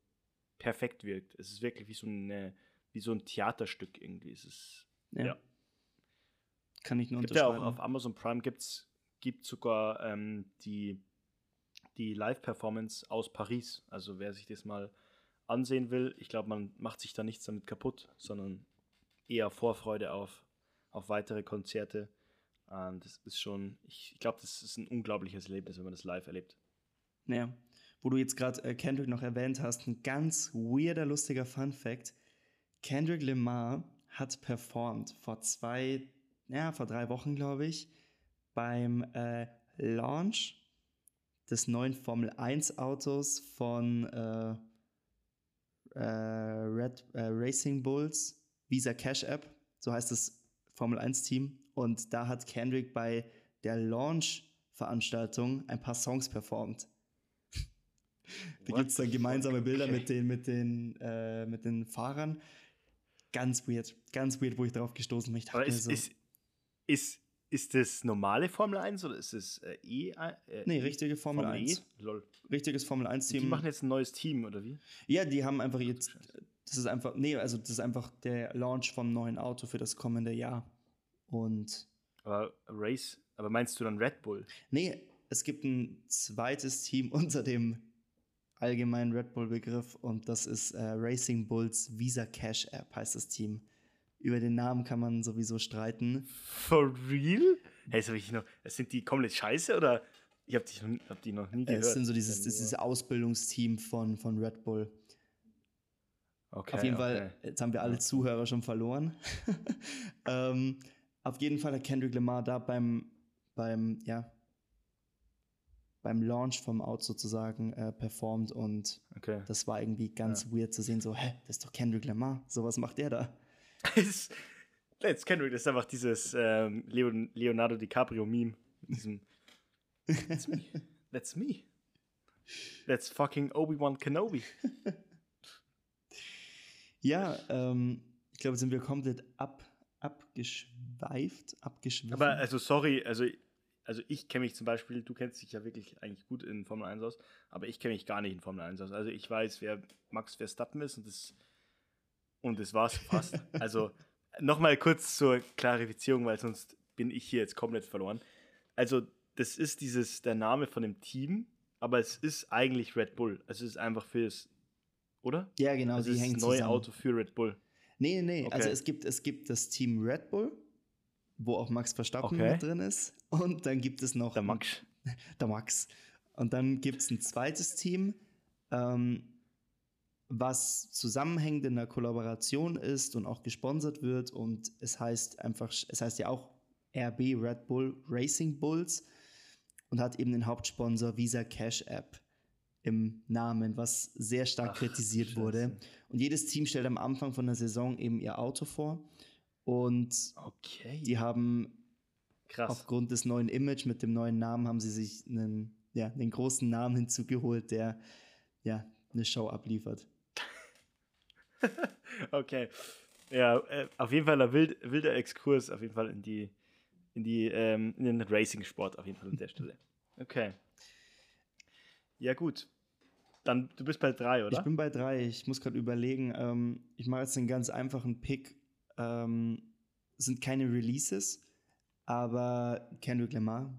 S1: perfekt wirkt. Es ist wirklich wie so, eine, wie so ein Theaterstück irgendwie. Es ist, ja. ja.
S2: Kann ich nur
S1: gibt unterschreiben. Ja auch auf Amazon Prime gibt's, gibt sogar ähm, die, die Live-Performance aus Paris. Also wer sich das mal ansehen will, ich glaube, man macht sich da nichts damit kaputt, sondern eher Vorfreude auf, auf weitere Konzerte. Und das ist schon, ich, ich glaube, das ist ein unglaubliches Erlebnis, wenn man das live erlebt.
S2: Naja, wo du jetzt gerade äh, Kendrick noch erwähnt hast, ein ganz weirder, lustiger Fun Fact. Kendrick Lamar hat performt vor zwei, ja, vor drei Wochen, glaube ich, beim äh, Launch des neuen Formel 1 Autos von äh, äh, Red äh, Racing Bulls Visa Cash App, so heißt das Formel 1 Team. Und da hat Kendrick bei der Launch-Veranstaltung ein paar Songs performt. da gibt es dann gemeinsame? Bilder okay. mit den, mit, den, äh, mit den Fahrern. Ganz weird, ganz weird, wo ich darauf gestoßen bin.
S1: Aber ist, so, ist, ist, ist das normale Formel 1 oder ist es äh, E? Äh,
S2: nee, richtige Formel, Formel 1. E? Lol. Richtiges Formel 1 Team.
S1: Die machen jetzt ein neues Team, oder wie?
S2: Ja, die haben einfach jetzt. Das ist einfach. Nee, also das ist einfach der Launch vom neuen Auto für das kommende Jahr. Und.
S1: Aber Race, aber meinst du dann Red Bull?
S2: Nee, es gibt ein zweites Team *laughs* unter dem allgemeinen Red Bull-Begriff und das ist äh, Racing Bulls Visa Cash App heißt das Team. Über den Namen kann man sowieso streiten.
S1: For real? Hey, das ich noch. Sind die komplett scheiße oder ich habe hab die noch nie gehört?
S2: Es sind so dieses, dieses Ausbildungsteam von, von Red Bull. Okay, auf jeden okay. Fall, jetzt haben wir alle Zuhörer schon verloren. *laughs* ähm, auf jeden Fall hat Kendrick Lamar da beim, beim, ja, beim Launch vom Out sozusagen äh, performt und okay. das war irgendwie ganz ja. weird zu sehen, so, hä, das ist doch Kendrick Lamar, so was macht der da?
S1: Let's Kendrick, das ist einfach dieses ähm, Leonardo DiCaprio-Meme. Diesem That's me. That's me. That's fucking Obi-Wan Kenobi. *laughs*
S2: Ja, ähm, ich glaube, sind wir komplett ab, abgeschweift, abgeschwiffen.
S1: Aber also sorry, also, also ich kenne mich zum Beispiel, du kennst dich ja wirklich eigentlich gut in Formel 1 aus, aber ich kenne mich gar nicht in Formel 1 aus. Also ich weiß, wer Max Verstappen ist und das und das war's fast. also nochmal kurz zur Klarifizierung, weil sonst bin ich hier jetzt komplett verloren. Also das ist dieses der Name von dem Team, aber es ist eigentlich Red Bull. Also es ist einfach fürs oder?
S2: Ja, genau.
S1: Also die hängen neue zusammen. Auto für Red Bull.
S2: Nee, nee, okay. also es gibt, es gibt das Team Red Bull, wo auch Max Verstappen okay. mit drin ist. Und dann gibt es noch.
S1: Der Max. *laughs*
S2: Der Max. Und dann gibt es ein zweites Team, ähm, was zusammenhängend in der Kollaboration ist und auch gesponsert wird. Und es heißt einfach, es heißt ja auch RB Red Bull Racing Bulls und hat eben den Hauptsponsor Visa Cash App im Namen, was sehr stark Ach, kritisiert Scheiße. wurde. Und jedes Team stellt am Anfang von der Saison eben ihr Auto vor. Und okay. die haben Krass. aufgrund des neuen Image mit dem neuen Namen haben sie sich einen, ja, einen großen Namen *laughs* hinzugeholt, der ja eine Show abliefert. *laughs*
S1: okay. Ja, äh, auf jeden Fall ein wild, wilder Exkurs, auf jeden Fall in die, in die, ähm, in den Racing-Sport, auf jeden Fall an der Stelle. Okay. Ja, gut. Dann, du bist bei drei, oder?
S2: Ich bin bei drei. Ich muss gerade überlegen. Ähm, ich mache jetzt einen ganz einfachen Pick. Ähm, sind keine Releases, aber Kendrick Lamar,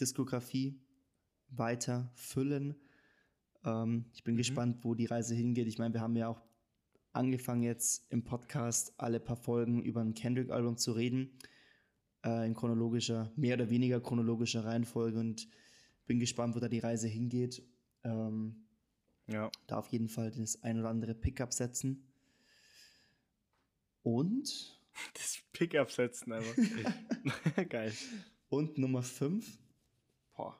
S2: Diskografie weiter füllen. Ähm, ich bin mhm. gespannt, wo die Reise hingeht. Ich meine, wir haben ja auch angefangen jetzt im Podcast alle paar Folgen über ein Kendrick-Album zu reden. Äh, in chronologischer, mehr oder weniger chronologischer Reihenfolge und bin gespannt, wo da die Reise hingeht. Ähm, ja. Da auf jeden Fall das ein oder andere Pickup setzen. Und. *laughs*
S1: Das Pickup setzen, aber. *laughs* Geil.
S2: Und Nummer 5. Boah.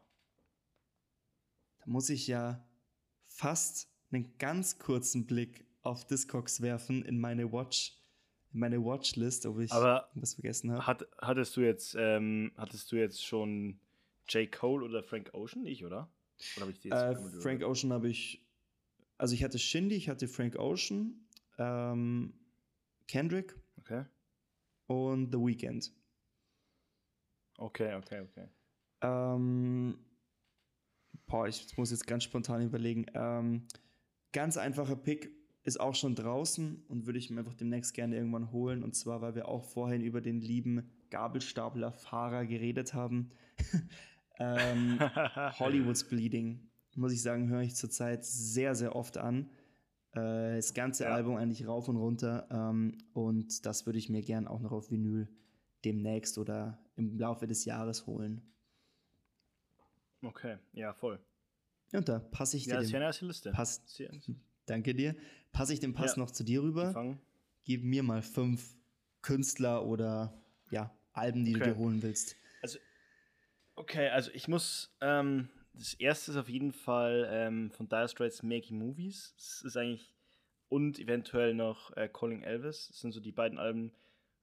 S2: Da muss ich ja fast einen ganz kurzen Blick auf Discogs werfen in meine Watch, in meine Watchlist, ob ich
S1: Aber was vergessen habe. Hat, hattest du jetzt, ähm, hattest du jetzt schon J. Cole oder Frank Ocean? Nicht, oder?
S2: Oder ich die jetzt äh, Frank Ocean habe ich. Also ich hatte Shindy, ich hatte Frank Ocean, ähm, Kendrick
S1: okay.
S2: und The Weeknd.
S1: Okay, okay, okay.
S2: Ähm, boah, ich muss jetzt ganz spontan überlegen. Ähm, ganz einfacher Pick ist auch schon draußen und würde ich mir einfach demnächst gerne irgendwann holen. Und zwar, weil wir auch vorhin über den lieben Gabelstapler-Fahrer geredet haben. *laughs* Ähm, *laughs* Hollywood's Bleeding, muss ich sagen, höre ich zurzeit sehr, sehr oft an. Äh, das ganze ja. Album eigentlich rauf und runter. Ähm, und das würde ich mir gern auch noch auf Vinyl demnächst oder im Laufe des Jahres holen.
S1: Okay, ja, voll.
S2: Und da passe ich
S1: ja,
S2: dir.
S1: Das ist ja eine erste Liste.
S2: Pass, danke dir. Passe ich den Pass ja. noch zu dir rüber? Gefangen. Gib mir mal fünf Künstler oder ja, Alben, die okay. du dir holen willst.
S1: Also Okay, also ich muss, ähm, das erste ist auf jeden Fall ähm, von Dire Straits Making Movies. Das ist eigentlich, und eventuell noch äh, Calling Elvis. Das sind so die beiden Alben,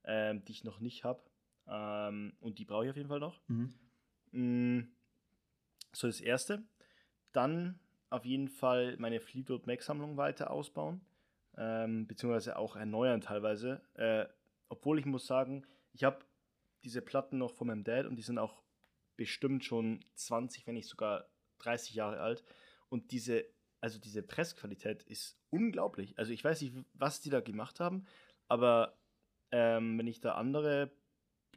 S1: ähm, die ich noch nicht habe. Ähm, und die brauche ich auf jeden Fall noch. Mhm. Mm, so das erste. Dann auf jeden Fall meine Fleetwood Mac Sammlung weiter ausbauen. Ähm, beziehungsweise auch erneuern teilweise. Äh, obwohl ich muss sagen, ich habe diese Platten noch von meinem Dad und die sind auch bestimmt schon 20, wenn nicht sogar 30 Jahre alt. Und diese, also diese Pressqualität ist unglaublich. Also ich weiß nicht, was die da gemacht haben, aber ähm, wenn ich da andere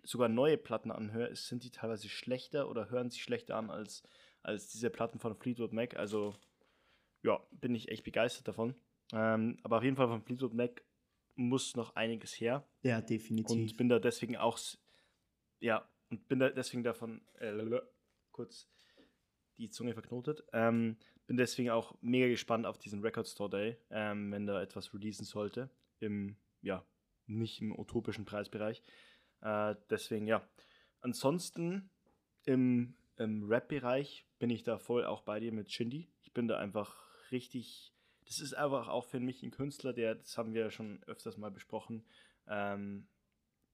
S1: sogar neue Platten anhöre, sind die teilweise schlechter oder hören sich schlechter an als, als diese Platten von Fleetwood Mac. Also ja, bin ich echt begeistert davon. Ähm, aber auf jeden Fall von Fleetwood Mac muss noch einiges her.
S2: Ja, definitiv.
S1: Und bin da deswegen auch, ja, und bin da deswegen davon, äh, kurz die Zunge verknotet, ähm, bin deswegen auch mega gespannt auf diesen Record Store Day, ähm, wenn da etwas releasen sollte. Im, ja, nicht im utopischen Preisbereich. Äh, deswegen, ja. Ansonsten im, im Rap-Bereich bin ich da voll auch bei dir mit Shindy. Ich bin da einfach richtig. Das ist einfach auch für mich ein Künstler, der, das haben wir ja schon öfters mal besprochen, ähm,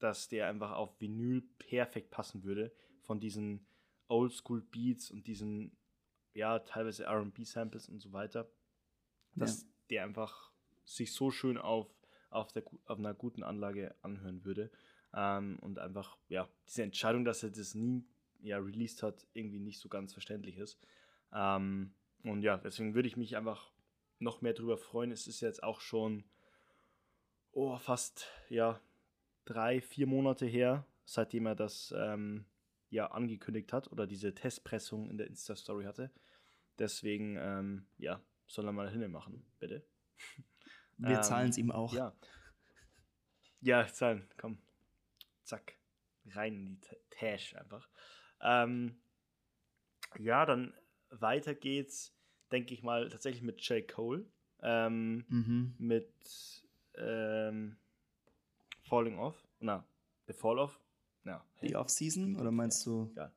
S1: dass der einfach auf Vinyl perfekt passen würde. Von diesen Oldschool Beats und diesen, ja, teilweise RB-Samples und so weiter. Dass ja. der einfach sich so schön auf auf, der, auf einer guten Anlage anhören würde. Ähm, und einfach, ja, diese Entscheidung, dass er das nie ja, released hat, irgendwie nicht so ganz verständlich ist. Ähm, und ja, deswegen würde ich mich einfach noch mehr darüber freuen. Es ist jetzt auch schon oh, fast ja, drei, vier Monate her, seitdem er das ähm, ja angekündigt hat oder diese Testpressung in der Insta-Story hatte. Deswegen, ähm, ja, soll er mal hinne machen, bitte. *laughs*
S2: Wir ähm, zahlen es ihm auch.
S1: Ja. Ja, zahlen, komm. Zack. Rein in die Tash einfach. Ähm, ja, dann weiter geht's, denke ich mal, tatsächlich mit J. Cole. Ähm, mhm. Mit ähm, Falling Off. Na, The Fall Off. Ja,
S2: hey. Die Off-Season? Oder meinst du? Ja.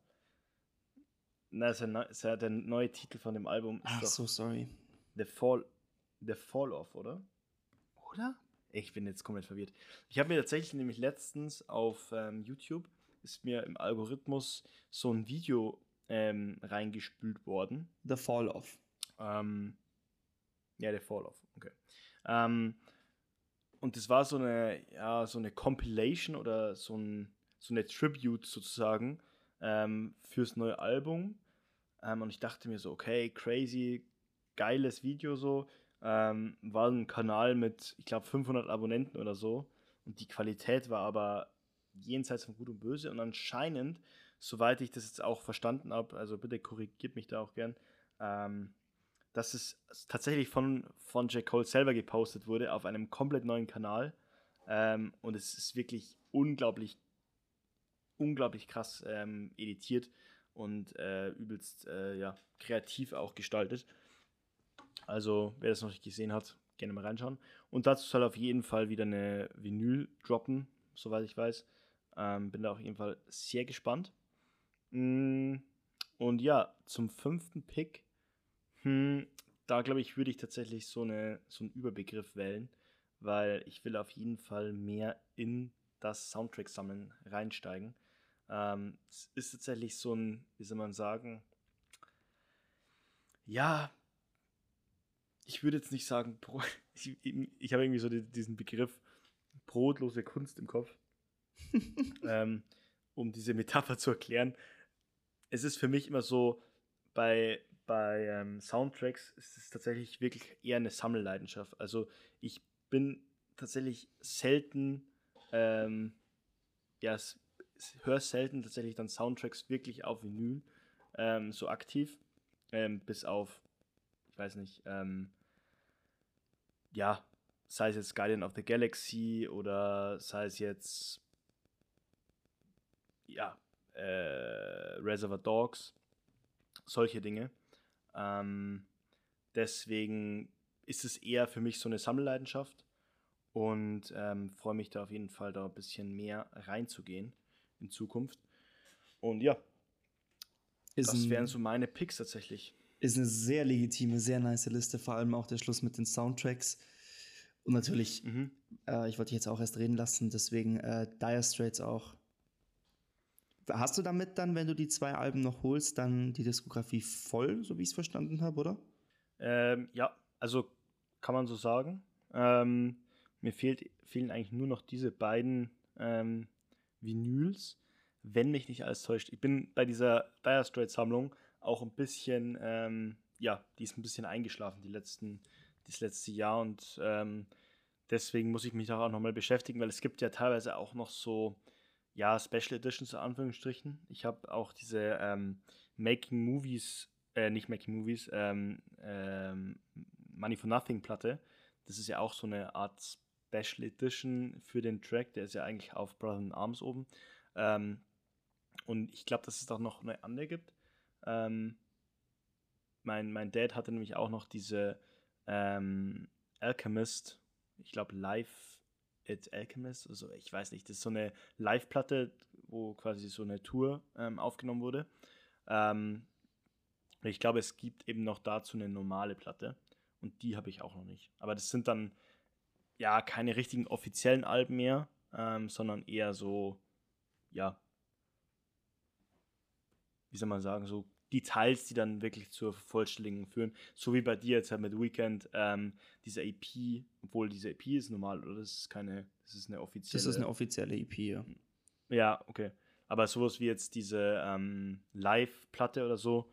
S1: Na, ist ja, ist ja der neue Titel von dem Album.
S2: Ach so, sorry.
S1: The Fall, The Fall Off, oder? Oder? Ich bin jetzt komplett verwirrt. Ich habe mir tatsächlich nämlich letztens auf ähm, YouTube ist mir im Algorithmus so ein Video ähm, reingespült worden.
S2: The Fall Off.
S1: Ähm, ja, der Fall Off, okay. Ähm, und das war so eine, ja, so eine Compilation oder so, ein, so eine Tribute sozusagen ähm, fürs neue Album. Ähm, und ich dachte mir so, okay, crazy, geiles Video so ähm, war ein Kanal mit, ich glaube, 500 Abonnenten oder so. Und die Qualität war aber jenseits von Gut und Böse. Und anscheinend, soweit ich das jetzt auch verstanden habe, also bitte korrigiert mich da auch gern, ähm, dass es tatsächlich von, von J. Cole selber gepostet wurde auf einem komplett neuen Kanal. Ähm, und es ist wirklich unglaublich, unglaublich krass ähm, editiert und äh, übelst äh, ja, kreativ auch gestaltet. Also, wer das noch nicht gesehen hat, gerne mal reinschauen. Und dazu soll auf jeden Fall wieder eine Vinyl droppen, soweit ich weiß. Ähm, bin da auf jeden Fall sehr gespannt. Mm, und ja, zum fünften Pick, hm, da glaube ich, würde ich tatsächlich so, eine, so einen Überbegriff wählen, weil ich will auf jeden Fall mehr in das Soundtrack-Sammeln reinsteigen. Ähm, es ist tatsächlich so ein, wie soll man sagen, ja, ich würde jetzt nicht sagen, *laughs* ich, ich habe irgendwie so diesen Begriff brotlose Kunst im Kopf, *laughs* ähm, um diese Metapher zu erklären. Es ist für mich immer so, bei, bei ähm, Soundtracks ist es tatsächlich wirklich eher eine Sammelleidenschaft. Also ich bin tatsächlich selten, ähm, ja, höre selten tatsächlich dann Soundtracks wirklich auf Vinyl ähm, so aktiv, ähm, bis auf ich weiß nicht, ähm, ja, sei es jetzt Guardian of the Galaxy oder sei es jetzt, ja, äh, Reservoir Dogs, solche Dinge. Ähm, deswegen ist es eher für mich so eine Sammelleidenschaft und ähm, freue mich da auf jeden Fall da ein bisschen mehr reinzugehen in Zukunft. Und ja, ist das wären so meine Picks tatsächlich.
S2: Ist eine sehr legitime, sehr nice Liste, vor allem auch der Schluss mit den Soundtracks. Und natürlich, mhm. äh, ich wollte dich jetzt auch erst reden lassen, deswegen äh, Dire Straits auch. Hast du damit dann, wenn du die zwei Alben noch holst, dann die Diskografie voll, so wie ich es verstanden habe, oder?
S1: Ähm, ja, also kann man so sagen. Ähm, mir fehlt, fehlen eigentlich nur noch diese beiden ähm, Vinyls, wenn mich nicht alles täuscht. Ich bin bei dieser Dire Straits Sammlung auch ein bisschen, ähm, ja, die ist ein bisschen eingeschlafen, die letzten, das letzte Jahr und ähm, deswegen muss ich mich da auch nochmal beschäftigen, weil es gibt ja teilweise auch noch so, ja, Special Editions in Anführungsstrichen. Ich habe auch diese ähm, Making Movies, äh, nicht Making Movies, ähm, ähm, Money for Nothing Platte. Das ist ja auch so eine Art Special Edition für den Track. Der ist ja eigentlich auf Brother in Arms oben. Ähm, und ich glaube, dass es auch noch eine andere gibt. Ähm, mein, mein Dad hatte nämlich auch noch diese ähm, Alchemist, ich glaube Live at Alchemist, also ich weiß nicht, das ist so eine Live-Platte, wo quasi so eine Tour ähm, aufgenommen wurde. Ähm, ich glaube, es gibt eben noch dazu eine normale Platte und die habe ich auch noch nicht. Aber das sind dann ja keine richtigen offiziellen Alben mehr, ähm, sondern eher so, ja, wie soll man sagen, so Details, die dann wirklich zur Vervollständigung führen. So wie bei dir jetzt halt mit Weekend, ähm, diese EP, obwohl diese EP ist normal, oder? Das ist keine, das ist eine offizielle.
S2: Das ist eine offizielle EP, ja.
S1: Ja, okay. Aber sowas wie jetzt diese ähm, Live-Platte oder so,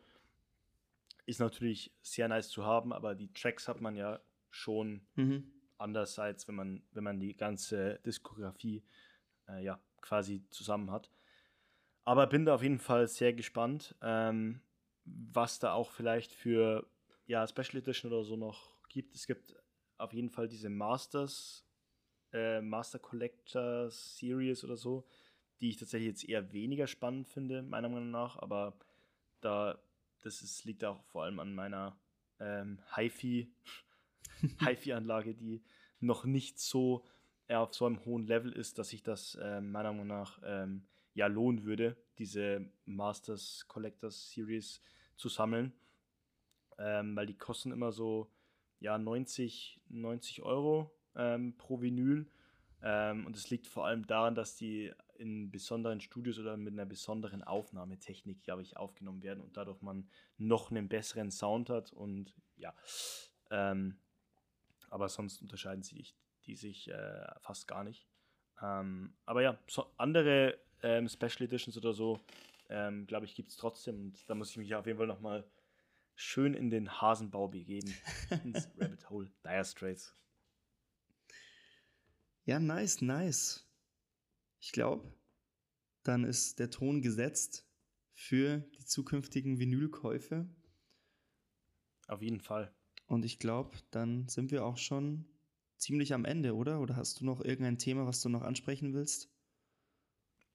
S1: ist natürlich sehr nice zu haben, aber die Tracks hat man ja schon mhm. andererseits, wenn man, wenn man die ganze Diskografie äh, ja, quasi zusammen hat. Aber bin da auf jeden Fall sehr gespannt. Ähm, was da auch vielleicht für ja, Special Edition oder so noch gibt. Es gibt auf jeden Fall diese Masters, äh, Master Collector Series oder so, die ich tatsächlich jetzt eher weniger spannend finde, meiner Meinung nach. Aber da, das ist, liegt auch vor allem an meiner ähm, HiFi, *laughs* HiFi-Anlage, die noch nicht so äh, auf so einem hohen Level ist, dass ich das äh, meiner Meinung nach ähm, ja lohnen würde, diese Masters Collectors Series zu sammeln, ähm, weil die kosten immer so ja 90, 90 Euro ähm, pro Vinyl. Ähm, und es liegt vor allem daran, dass die in besonderen Studios oder mit einer besonderen Aufnahmetechnik, glaube ich, aufgenommen werden und dadurch man noch einen besseren Sound hat und ja. Ähm, aber sonst unterscheiden sie die, die sich äh, fast gar nicht. Ähm, aber ja, so andere ähm, Special Editions oder so, ähm, glaube ich, gibt es trotzdem. Und da muss ich mich auf jeden Fall nochmal schön in den Hasenbau begeben. *laughs* ins Rabbit Hole. Dire Straits.
S2: Ja, nice, nice. Ich glaube, dann ist der Ton gesetzt für die zukünftigen Vinylkäufe.
S1: Auf jeden Fall.
S2: Und ich glaube, dann sind wir auch schon ziemlich am Ende, oder? Oder hast du noch irgendein Thema, was du noch ansprechen willst?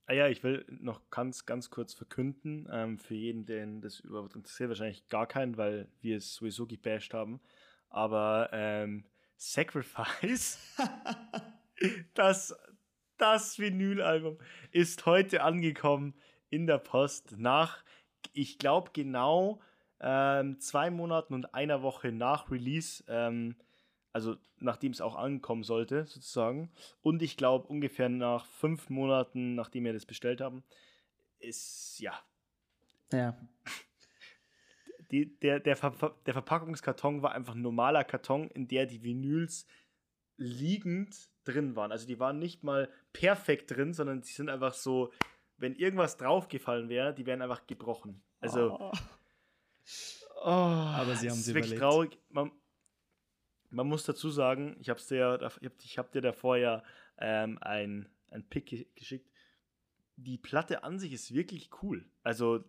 S1: Ah ja, ich will noch ganz, ganz kurz verkünden, ähm, für jeden, den das überhaupt interessiert, wahrscheinlich gar keinen, weil wir es sowieso gebasht haben. Aber ähm, Sacrifice, *laughs* das, das Vinylalbum, ist heute angekommen in der Post nach, ich glaube, genau ähm, zwei Monaten und einer Woche nach Release. Ähm, also nachdem es auch ankommen sollte, sozusagen. Und ich glaube, ungefähr nach fünf Monaten, nachdem wir das bestellt haben, ist ja.
S2: Ja. *laughs*
S1: Die, der, der, Ver der Verpackungskarton war einfach ein normaler Karton, in der die Vinyls liegend drin waren. Also die waren nicht mal perfekt drin, sondern sie sind einfach so, wenn irgendwas draufgefallen wäre, die wären einfach gebrochen. Also. Oh.
S2: Oh, Aber sie haben sie
S1: wirklich traurig. Man, man muss dazu sagen, ich habe dir, ich hab dir davor ja ähm, ein, ein Pick geschickt. Die Platte an sich ist wirklich cool. Also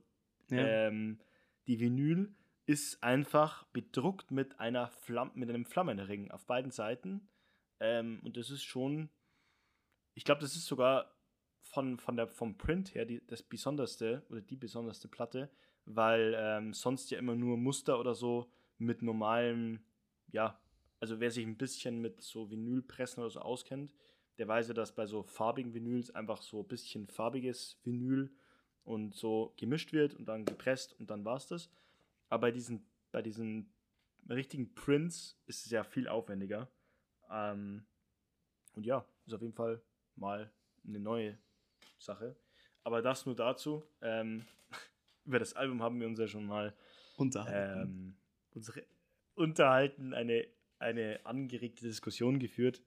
S1: ja. ähm, die Vinyl ist einfach bedruckt mit einer Flamm mit einem Flammenring auf beiden Seiten. Ähm, und das ist schon, ich glaube, das ist sogar von, von der, vom Print her die, das besonderste oder die besonderste Platte, weil ähm, sonst ja immer nur Muster oder so mit normalem, ja, also wer sich ein bisschen mit so Vinylpressen oder so auskennt, der weiß ja, dass bei so farbigen Vinyls einfach so ein bisschen farbiges Vinyl und so gemischt wird und dann gepresst und dann war es das. Aber bei diesen, bei diesen richtigen Prints ist es ja viel aufwendiger. Ähm, und ja, ist auf jeden Fall mal eine neue Sache. Aber das nur dazu. Ähm, *laughs* über das Album haben wir uns ja schon mal
S2: unterhalten.
S1: Ähm, unsere, unterhalten, eine eine angeregte Diskussion geführt.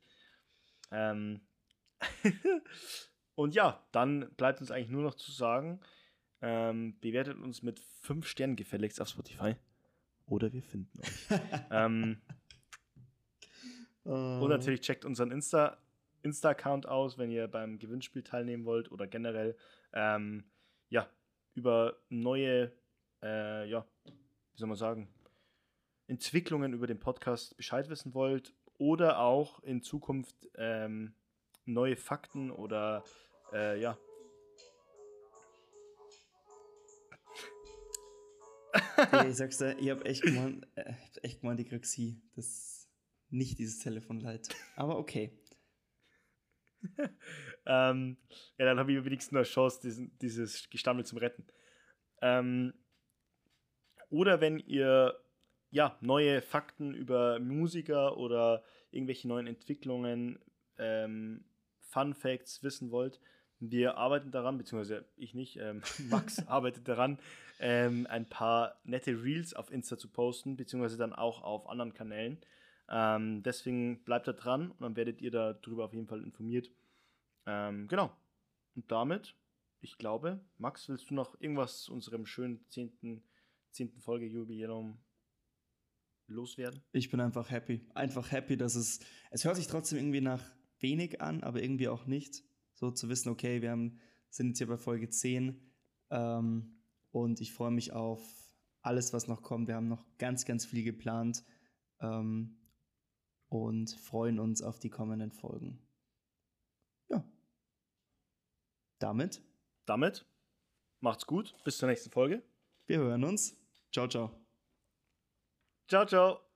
S1: Ähm *laughs* und ja, dann bleibt uns eigentlich nur noch zu sagen, ähm, bewertet uns mit 5 Sternen gefälligst auf Spotify. Oder wir finden euch. *laughs* ähm, uh. Und natürlich checkt unseren Insta Insta-Account aus, wenn ihr beim Gewinnspiel teilnehmen wollt oder generell ähm, ja, über neue, äh, ja, wie soll man sagen, Entwicklungen über den Podcast Bescheid wissen wollt oder auch in Zukunft ähm, neue Fakten oder äh, ja. *laughs*
S2: ich sag's dir, ich hab echt gemeint, äh, echt gemeint, ich krieg sie. Das nicht dieses Telefon leid. Aber okay. *laughs*
S1: ähm, ja, dann habe ich wenigstens eine Chance, diesen, dieses Gestammel zum Retten. Ähm, oder wenn ihr ja, neue Fakten über Musiker oder irgendwelche neuen Entwicklungen, ähm, Fun Facts wissen wollt, wir arbeiten daran, beziehungsweise ich nicht, ähm, *laughs* Max arbeitet daran, ähm, ein paar nette Reels auf Insta zu posten, beziehungsweise dann auch auf anderen Kanälen. Ähm, deswegen bleibt da dran und dann werdet ihr darüber auf jeden Fall informiert. Ähm, genau. Und damit, ich glaube, Max, willst du noch irgendwas zu unserem schönen 10. 10. Folge Jubiläum loswerden?
S2: Ich bin einfach happy. Einfach happy, dass es. Es hört sich trotzdem irgendwie nach wenig an, aber irgendwie auch nicht. So zu wissen, okay, wir haben, sind jetzt hier bei Folge 10 ähm, und ich freue mich auf alles, was noch kommt. Wir haben noch ganz, ganz viel geplant. Ähm, und freuen uns auf die kommenden Folgen. Ja. Damit.
S1: Damit. Macht's gut. Bis zur nächsten Folge.
S2: Wir hören uns. Ciao, ciao.
S1: Ciao, ciao.